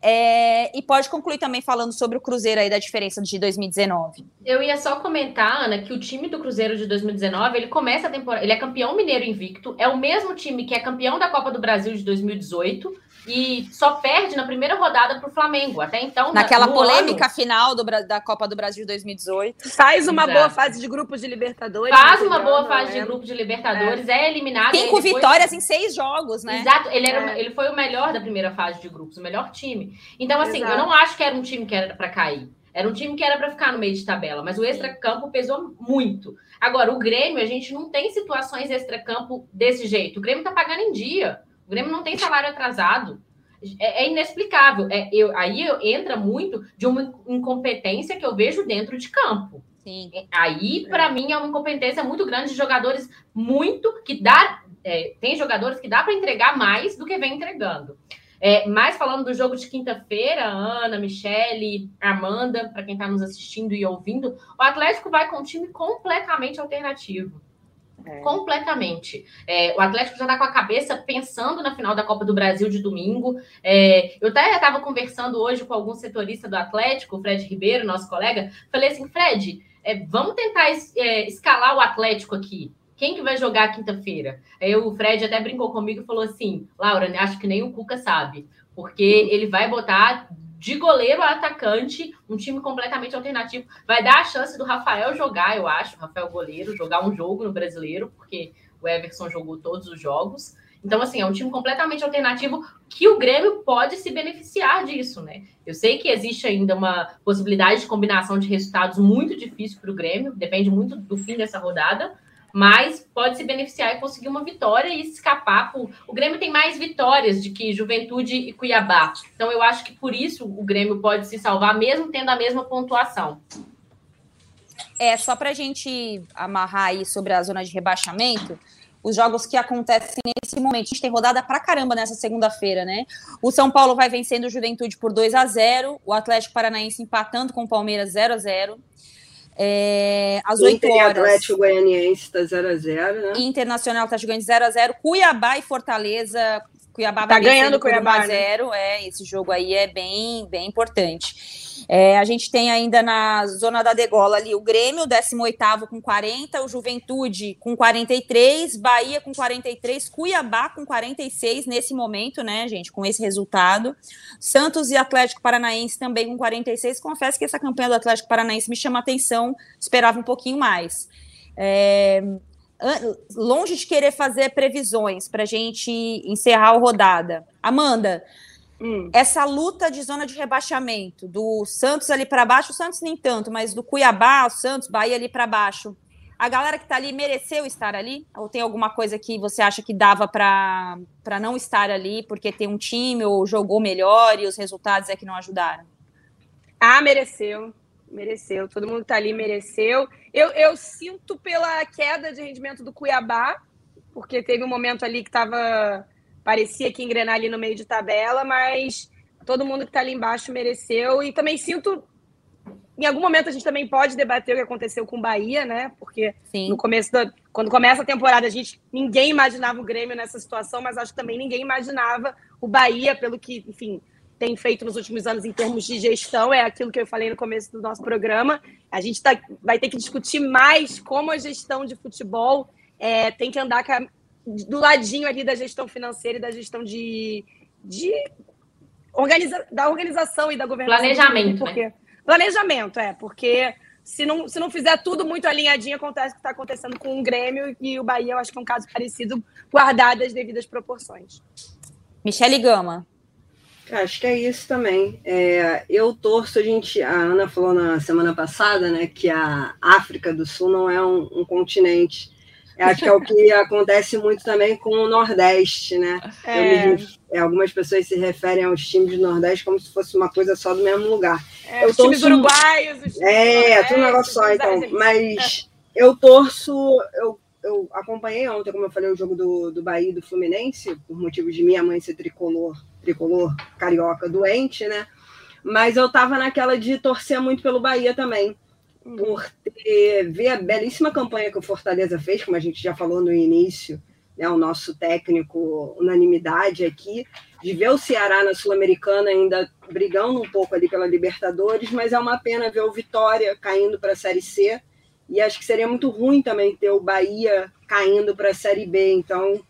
É, e pode concluir também falando sobre o Cruzeiro aí da diferença de 2019. Eu ia só comentar, Ana, que o time do Cruzeiro de 2019, ele começa a temporada, ele é campeão mineiro invicto, é o mesmo time que é campeão da Copa do Brasil de 2018 e só perde na primeira rodada para o Flamengo. Até então, naquela polêmica ano, final do, da Copa do Brasil de 2018. Faz uma Exato. boa fase de grupos de Libertadores. Faz uma boa fase de grupos de Libertadores, é, é eliminado. Cinco vitórias em seis jogos, né? Exato, ele, era, é. ele foi o melhor da primeira fase de grupos, o melhor time. Então, assim, Exato. eu não acho que era um time que era para cair. Era um time que era para ficar no meio de tabela, mas o extra-campo pesou muito. Agora, o Grêmio, a gente não tem situações extra-campo desse jeito. O Grêmio tá pagando em dia. O Grêmio não tem salário atrasado. É, é inexplicável. É, eu, aí entra muito de uma incompetência que eu vejo dentro de campo. Sim. É, aí, para é. mim, é uma incompetência muito grande de jogadores muito que dá. É, tem jogadores que dá para entregar mais do que vem entregando. É, mas falando do jogo de quinta-feira, Ana, Michele, Amanda, para quem está nos assistindo e ouvindo, o Atlético vai com um time completamente alternativo. É. Completamente. É, o Atlético já está com a cabeça pensando na final da Copa do Brasil de domingo. É, eu até estava conversando hoje com algum setorista do Atlético, o Fred Ribeiro, nosso colega. Falei assim, Fred, é, vamos tentar es, é, escalar o Atlético aqui. Quem que vai jogar quinta-feira? Aí o Fred até brincou comigo e falou assim: Laura, acho que nem o Cuca sabe, porque ele vai botar de goleiro a atacante, um time completamente alternativo. Vai dar a chance do Rafael jogar, eu acho, Rafael goleiro, jogar um jogo no brasileiro, porque o Everson jogou todos os jogos. Então, assim, é um time completamente alternativo que o Grêmio pode se beneficiar disso, né? Eu sei que existe ainda uma possibilidade de combinação de resultados muito difícil para o Grêmio, depende muito do fim dessa rodada, mas pode se beneficiar e conseguir uma vitória e escapar. O Grêmio tem mais vitórias de que Juventude e Cuiabá. Então, eu acho que por isso o Grêmio pode se salvar, mesmo tendo a mesma pontuação. É, só para a gente amarrar aí sobre a zona de rebaixamento, os jogos que acontecem nesse momento. A gente tem rodada pra caramba nessa segunda-feira, né? O São Paulo vai vencendo o Juventude por 2 a 0 o Atlético Paranaense empatando com o Palmeiras 0 a 0 é, às 8 Inter horas. Atlético Goianiense está 0x0, né? Internacional está jogando 0x0. Cuiabá e Fortaleza. Cuiabá tá ganhando Cuiabá, 1 0 né? É, esse jogo aí é bem, bem importante. É, a gente tem ainda na zona da degola ali o Grêmio, 18 com 40, o Juventude com 43, Bahia com 43, Cuiabá com 46 nesse momento, né, gente, com esse resultado. Santos e Atlético Paranaense também com 46. Confesso que essa campanha do Atlético Paranaense me chama atenção, esperava um pouquinho mais. É, longe de querer fazer previsões para a gente encerrar a rodada. Amanda, Hum. Essa luta de zona de rebaixamento do Santos ali para baixo, o Santos nem tanto, mas do Cuiabá, o Santos, Bahia ali para baixo. A galera que está ali mereceu estar ali? Ou tem alguma coisa que você acha que dava para não estar ali porque tem um time ou jogou melhor e os resultados é que não ajudaram? Ah, mereceu. Mereceu. Todo mundo que está ali mereceu. Eu, eu sinto pela queda de rendimento do Cuiabá, porque teve um momento ali que estava parecia que engrenar ali no meio de tabela, mas todo mundo que está ali embaixo mereceu. E também sinto. Em algum momento a gente também pode debater o que aconteceu com o Bahia, né? Porque Sim. no começo da. Quando começa a temporada, a gente ninguém imaginava o Grêmio nessa situação, mas acho que também ninguém imaginava o Bahia, pelo que, enfim, tem feito nos últimos anos em termos de gestão, é aquilo que eu falei no começo do nosso programa. A gente tá, vai ter que discutir mais como a gestão de futebol é, tem que andar do ladinho ali da gestão financeira e da gestão de, de organiza, da organização e da governança. Planejamento, porque, né? Planejamento, é, porque se não, se não fizer tudo muito alinhadinho, acontece o que está acontecendo com o Grêmio e o Bahia, eu acho que é um caso parecido, guardado as devidas proporções. Michele Gama. Acho que é isso também. É, eu torço, a gente, a Ana falou na semana passada, né, que a África do Sul não é um, um continente. Acho que é o que [LAUGHS] acontece muito também com o Nordeste, né? É. É, algumas pessoas se referem aos times do Nordeste como se fosse uma coisa só do mesmo lugar. É, eu os torço... times uruguaios, os times É, é tudo um negócio só, então. Mas eu torço, eu, eu acompanhei ontem, como eu falei, o jogo do, do Bahia e do Fluminense, por motivo de minha mãe ser tricolor, tricolor carioca doente, né? Mas eu tava naquela de torcer muito pelo Bahia também por ter, ver a belíssima campanha que o Fortaleza fez, como a gente já falou no início, né, o nosso técnico unanimidade aqui, de ver o Ceará na Sul-Americana ainda brigando um pouco ali pela Libertadores, mas é uma pena ver o Vitória caindo para a Série C, e acho que seria muito ruim também ter o Bahia caindo para a Série B, então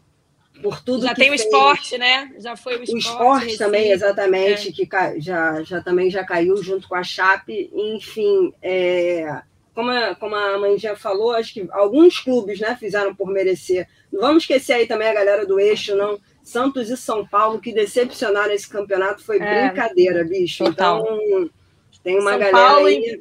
por tudo já tem o esporte, né? Já foi o esporte. O esporte também, exatamente, é. que já, já também já caiu junto com a Chape. Enfim, é, como, a, como a mãe já falou, acho que alguns clubes né, fizeram por merecer. Não vamos esquecer aí também a galera do eixo, não. Santos e São Paulo, que decepcionaram esse campeonato, foi é, brincadeira, bicho. Total. Então, tem uma São galera Paulo aí...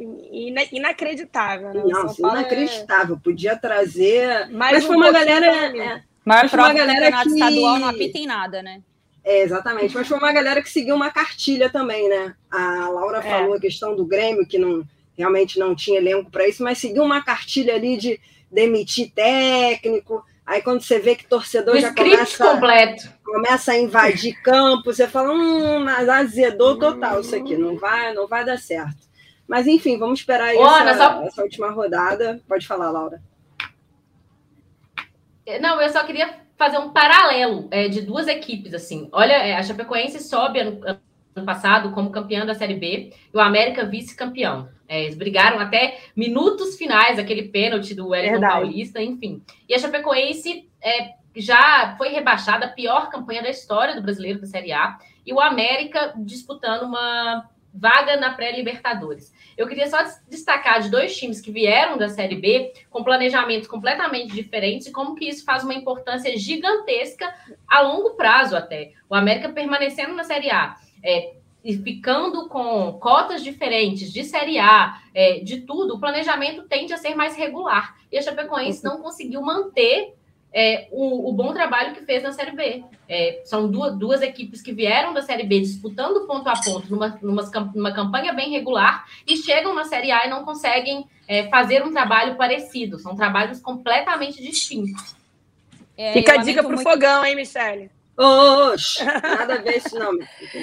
inacreditável, né? Não, São é inacreditável. Podia trazer. Mais mas um foi uma galera. Maior prova do campeonato que... estadual não apita em nada, né? É, exatamente. Mas foi uma galera que seguiu uma cartilha também, né? A Laura é. falou a questão do Grêmio, que não realmente não tinha elenco para isso, mas seguiu uma cartilha ali de demitir técnico. Aí quando você vê que torcedor o já começa, completo. começa a invadir [LAUGHS] campo, você fala, hum, mas azedou total isso aqui, não vai, não vai dar certo. Mas enfim, vamos esperar aí essa, só... essa última rodada. Pode falar, Laura. Não, eu só queria fazer um paralelo é, de duas equipes, assim. Olha, é, a Chapecoense sobe ano, ano, passado como campeã da Série B e o América vice-campeão. É, eles brigaram até minutos finais, aquele pênalti do Wellington Paulista, enfim. E a Chapecoense é, já foi rebaixada, a pior campanha da história do brasileiro da Série A, e o América disputando uma vaga na pré-Libertadores. Eu queria só destacar de dois times que vieram da Série B com planejamentos completamente diferentes e como que isso faz uma importância gigantesca a longo prazo até. O América permanecendo na Série A, é, e ficando com cotas diferentes de Série A, é, de tudo, o planejamento tende a ser mais regular. E a Chapecoense não conseguiu manter é, o, o, bom trabalho que fez na Série B. É, são duas, duas equipes que vieram da Série B disputando ponto a ponto numa, numa, numa campanha bem regular e chegam na Série A e não conseguem é, fazer um trabalho parecido. São trabalhos completamente distintos. É, Fica a dica pro muito... fogão, hein, Michele? Oxe, [LAUGHS] nada a ver isso não,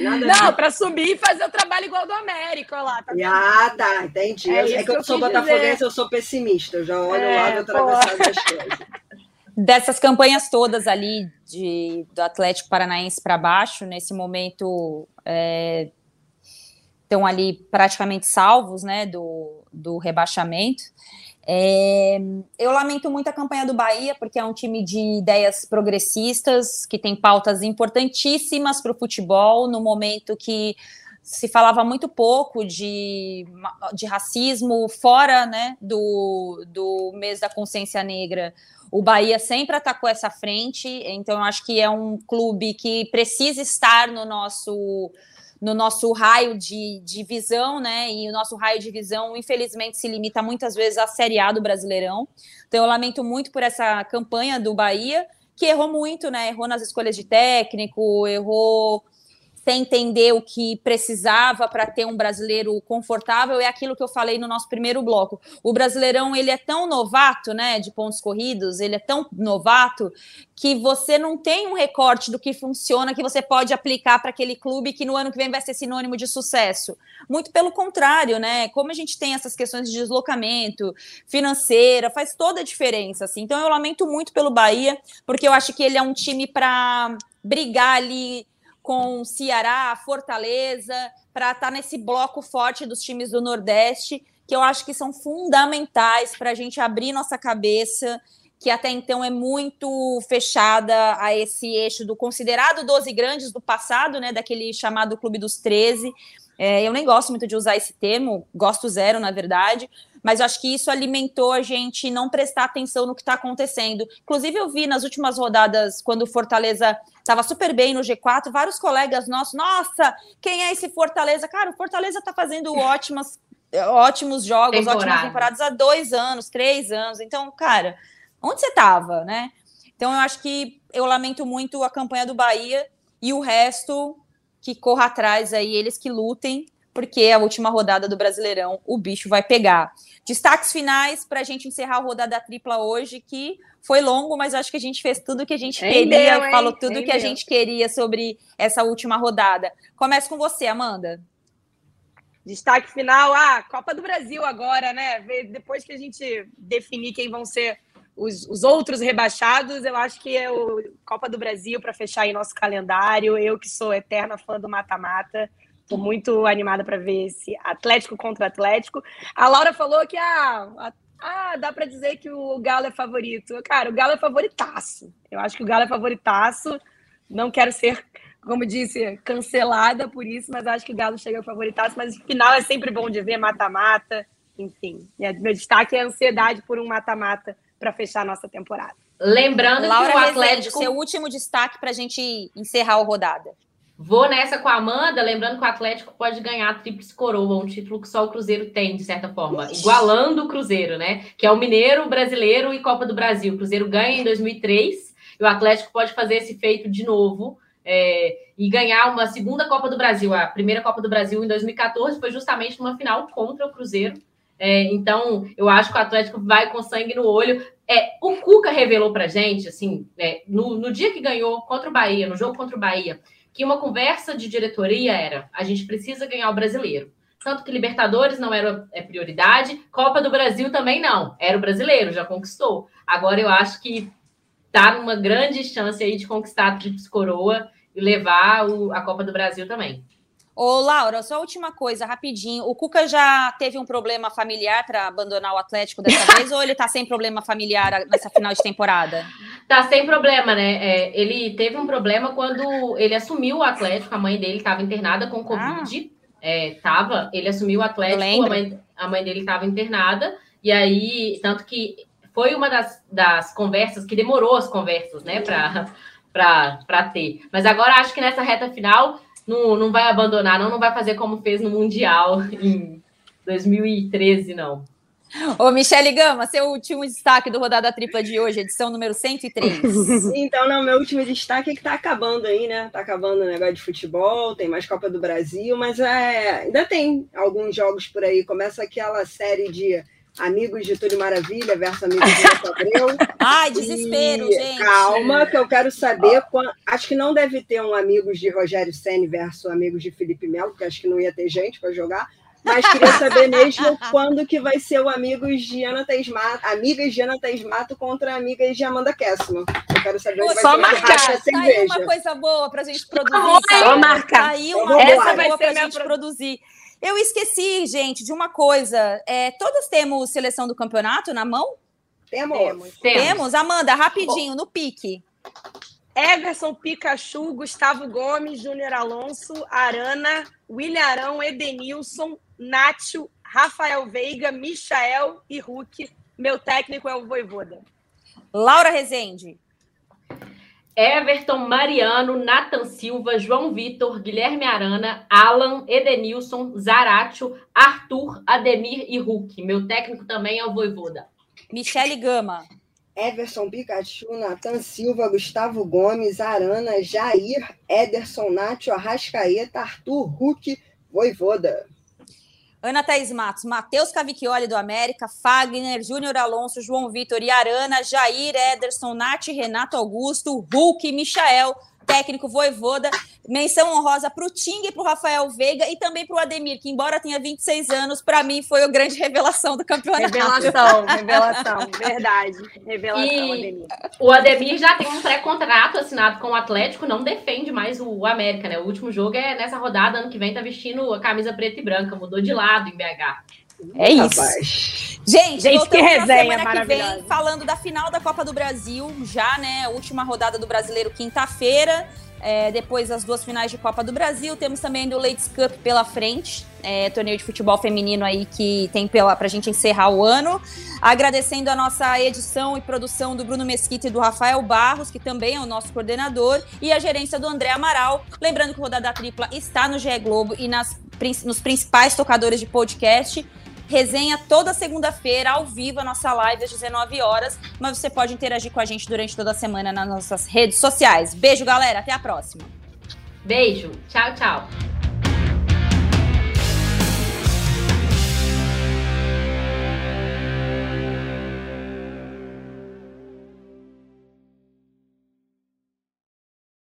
nada Não, para subir e fazer o trabalho igual do América, lá. Tá ah, tá, entendi. É, é que eu, eu sou botafoguense, eu sou pessimista, eu já olho é, o lado atravessado das coisas [LAUGHS] dessas campanhas todas ali de, do Atlético Paranaense para baixo, nesse momento é, estão ali praticamente salvos né, do, do rebaixamento. É, eu lamento muito a campanha do Bahia, porque é um time de ideias progressistas, que tem pautas importantíssimas para o futebol, no momento que se falava muito pouco de, de racismo fora né, do, do mês da consciência negra. O Bahia sempre atacou essa frente, então eu acho que é um clube que precisa estar no nosso no nosso raio de, de visão, né? E o nosso raio de visão, infelizmente, se limita muitas vezes à Série A do Brasileirão. Então, eu lamento muito por essa campanha do Bahia, que errou muito, né? Errou nas escolhas de técnico, errou sem entender o que precisava para ter um brasileiro confortável, é aquilo que eu falei no nosso primeiro bloco. O Brasileirão, ele é tão novato, né, de pontos corridos, ele é tão novato que você não tem um recorte do que funciona que você pode aplicar para aquele clube que no ano que vem vai ser sinônimo de sucesso. Muito pelo contrário, né? Como a gente tem essas questões de deslocamento financeira, faz toda a diferença, assim. Então eu lamento muito pelo Bahia, porque eu acho que ele é um time para brigar ali com Ceará, Fortaleza, para estar tá nesse bloco forte dos times do Nordeste, que eu acho que são fundamentais para a gente abrir nossa cabeça, que até então é muito fechada a esse eixo do considerado 12 grandes do passado, né, daquele chamado Clube dos 13. É, eu nem gosto muito de usar esse termo, gosto zero, na verdade, mas eu acho que isso alimentou a gente não prestar atenção no que está acontecendo. Inclusive, eu vi nas últimas rodadas, quando o Fortaleza estava super bem no G4, vários colegas nossos, nossa, quem é esse Fortaleza? Cara, o Fortaleza está fazendo [LAUGHS] ótimas, ótimos jogos, Temporada. ótimas temporadas há dois anos, três anos. Então, cara, onde você estava, né? Então, eu acho que eu lamento muito a campanha do Bahia e o resto que corra atrás aí, eles que lutem, porque a última rodada do Brasileirão o bicho vai pegar. Destaques finais para a gente encerrar a rodada tripla hoje, que foi longo, mas acho que a gente fez tudo o que a gente queria, falou tudo o que a gente queria sobre essa última rodada. Começa com você, Amanda. Destaque final, ah, Copa do Brasil agora, né? Depois que a gente definir quem vão ser os, os outros rebaixados, eu acho que é o Copa do Brasil para fechar aí nosso calendário. Eu que sou eterna fã do mata-mata, Estou muito animada para ver esse Atlético contra Atlético. A Laura falou que ah, ah, dá para dizer que o Galo é favorito. Cara, o Galo é favoritaço. Eu acho que o Galo é favoritaço. Não quero ser, como disse, cancelada por isso, mas acho que o Galo chega favoritaço. Mas final é sempre bom de ver mata-mata. Enfim, meu destaque é a ansiedade por um mata-mata para fechar a nossa temporada. Lembrando Laura que o Atlético. Seu último destaque para a gente encerrar a rodada. Vou nessa com a Amanda, lembrando que o Atlético pode ganhar a Tríplice Coroa, um título que só o Cruzeiro tem, de certa forma, igualando o Cruzeiro, né? Que é o Mineiro, Brasileiro e Copa do Brasil. O Cruzeiro ganha em 2003 e o Atlético pode fazer esse feito de novo é, e ganhar uma segunda Copa do Brasil. A primeira Copa do Brasil em 2014 foi justamente numa final contra o Cruzeiro. É, então, eu acho que o Atlético vai com sangue no olho. É, o Cuca revelou pra gente, assim, é, no, no dia que ganhou contra o Bahia, no jogo contra o Bahia, que uma conversa de diretoria era: a gente precisa ganhar o brasileiro. Tanto que Libertadores não era é, prioridade, Copa do Brasil também não. Era o brasileiro, já conquistou. Agora eu acho que tá numa grande chance aí de conquistar a Tríplice Coroa e levar o, a Copa do Brasil também. Ô, Laura, só última coisa, rapidinho. O Cuca já teve um problema familiar para abandonar o Atlético dessa [LAUGHS] vez ou ele tá sem problema familiar nessa final de temporada? Tá sem problema, né? É, ele teve um problema quando ele assumiu o Atlético, a mãe dele estava internada com Covid. Ah. é, tava, ele assumiu o Atlético, a mãe, a mãe dele estava internada, e aí, tanto que foi uma das, das conversas que demorou as conversas, né, para ter. Mas agora acho que nessa reta final não, não vai abandonar, não, não vai fazer como fez no Mundial em 2013, não. Ô, Michele Gama, seu último destaque do Rodada Tripla de hoje, edição número 103. [LAUGHS] Então, não, meu último destaque é que tá acabando aí, né? Tá acabando o negócio de futebol, tem mais Copa do Brasil, mas é, ainda tem alguns jogos por aí. Começa aquela série de Amigos de Túlio Maravilha versus Amigos de Neto Abreu. [LAUGHS] Ai, desespero, e, gente. Calma, que eu quero saber. Quando, acho que não deve ter um Amigos de Rogério Senni versus Amigos de Felipe Melo, porque acho que não ia ter gente para jogar. Mas queria saber [LAUGHS] mesmo quando que vai ser o Amigos de Ana Teismato, Amigas de Ana Teismato contra Amigas de Amanda Kessler. Eu quero saber Pô, só marcar. Tá aí uma coisa boa para a gente produzir. Só marcar. Tá aí uma coisa boa para a gente produzir. Eu esqueci, gente, de uma coisa. É, todos temos seleção do campeonato na mão? Temos. Temos. temos. Amanda, rapidinho, no pique. Everson, Pikachu, Gustavo Gomes, Júnior Alonso, Arana, William Arão, Edenilson, Nátio, Rafael Veiga, Michael e Hulk. Meu técnico é o Voivoda. Laura Rezende. Everton, Mariano, Nathan Silva, João Vitor, Guilherme Arana, Alan, Edenilson, Zaratio, Arthur, Ademir e Hulk. Meu técnico também é o Voivoda. Michele Gama. Everson Pikachu, Nathan Silva, Gustavo Gomes, Arana, Jair, Ederson, Nátio, Arrascaeta, Arthur, Hulk, Voivoda. Ana Thaís Matos, Matheus Cavicchioli do América, Fagner, Júnior Alonso, João Vitor e Arana, Jair, Ederson, Nath, Renato Augusto, Hulk, Michael, técnico Voivoda. Menção honrosa para o Ting e para o Rafael Veiga e também para o Ademir, que, embora tenha 26 anos, para mim foi a grande [LAUGHS] revelação do campeonato. Revelação, revelação, verdade. Revelação, e Ademir. O Ademir já tem um pré-contrato assinado com o Atlético, não defende mais o América, né? O último jogo é nessa rodada, ano que vem, tá vestindo a camisa preta e branca, mudou de lado em BH. É isso. Gente, Gente que resenha semana que vem falando da final da Copa do Brasil, já, né? Última rodada do Brasileiro quinta-feira. É, depois as duas finais de Copa do Brasil. Temos também do Ladies Cup pela frente, é, torneio de futebol feminino aí que tem pela, pra gente encerrar o ano. Agradecendo a nossa edição e produção do Bruno Mesquita e do Rafael Barros, que também é o nosso coordenador, e a gerência do André Amaral. Lembrando que o Rodada Tripla está no GE Globo e nas, nos principais tocadores de podcast. Resenha toda segunda-feira, ao vivo, a nossa live às 19 horas. Mas você pode interagir com a gente durante toda a semana nas nossas redes sociais. Beijo, galera. Até a próxima. Beijo. Tchau, tchau.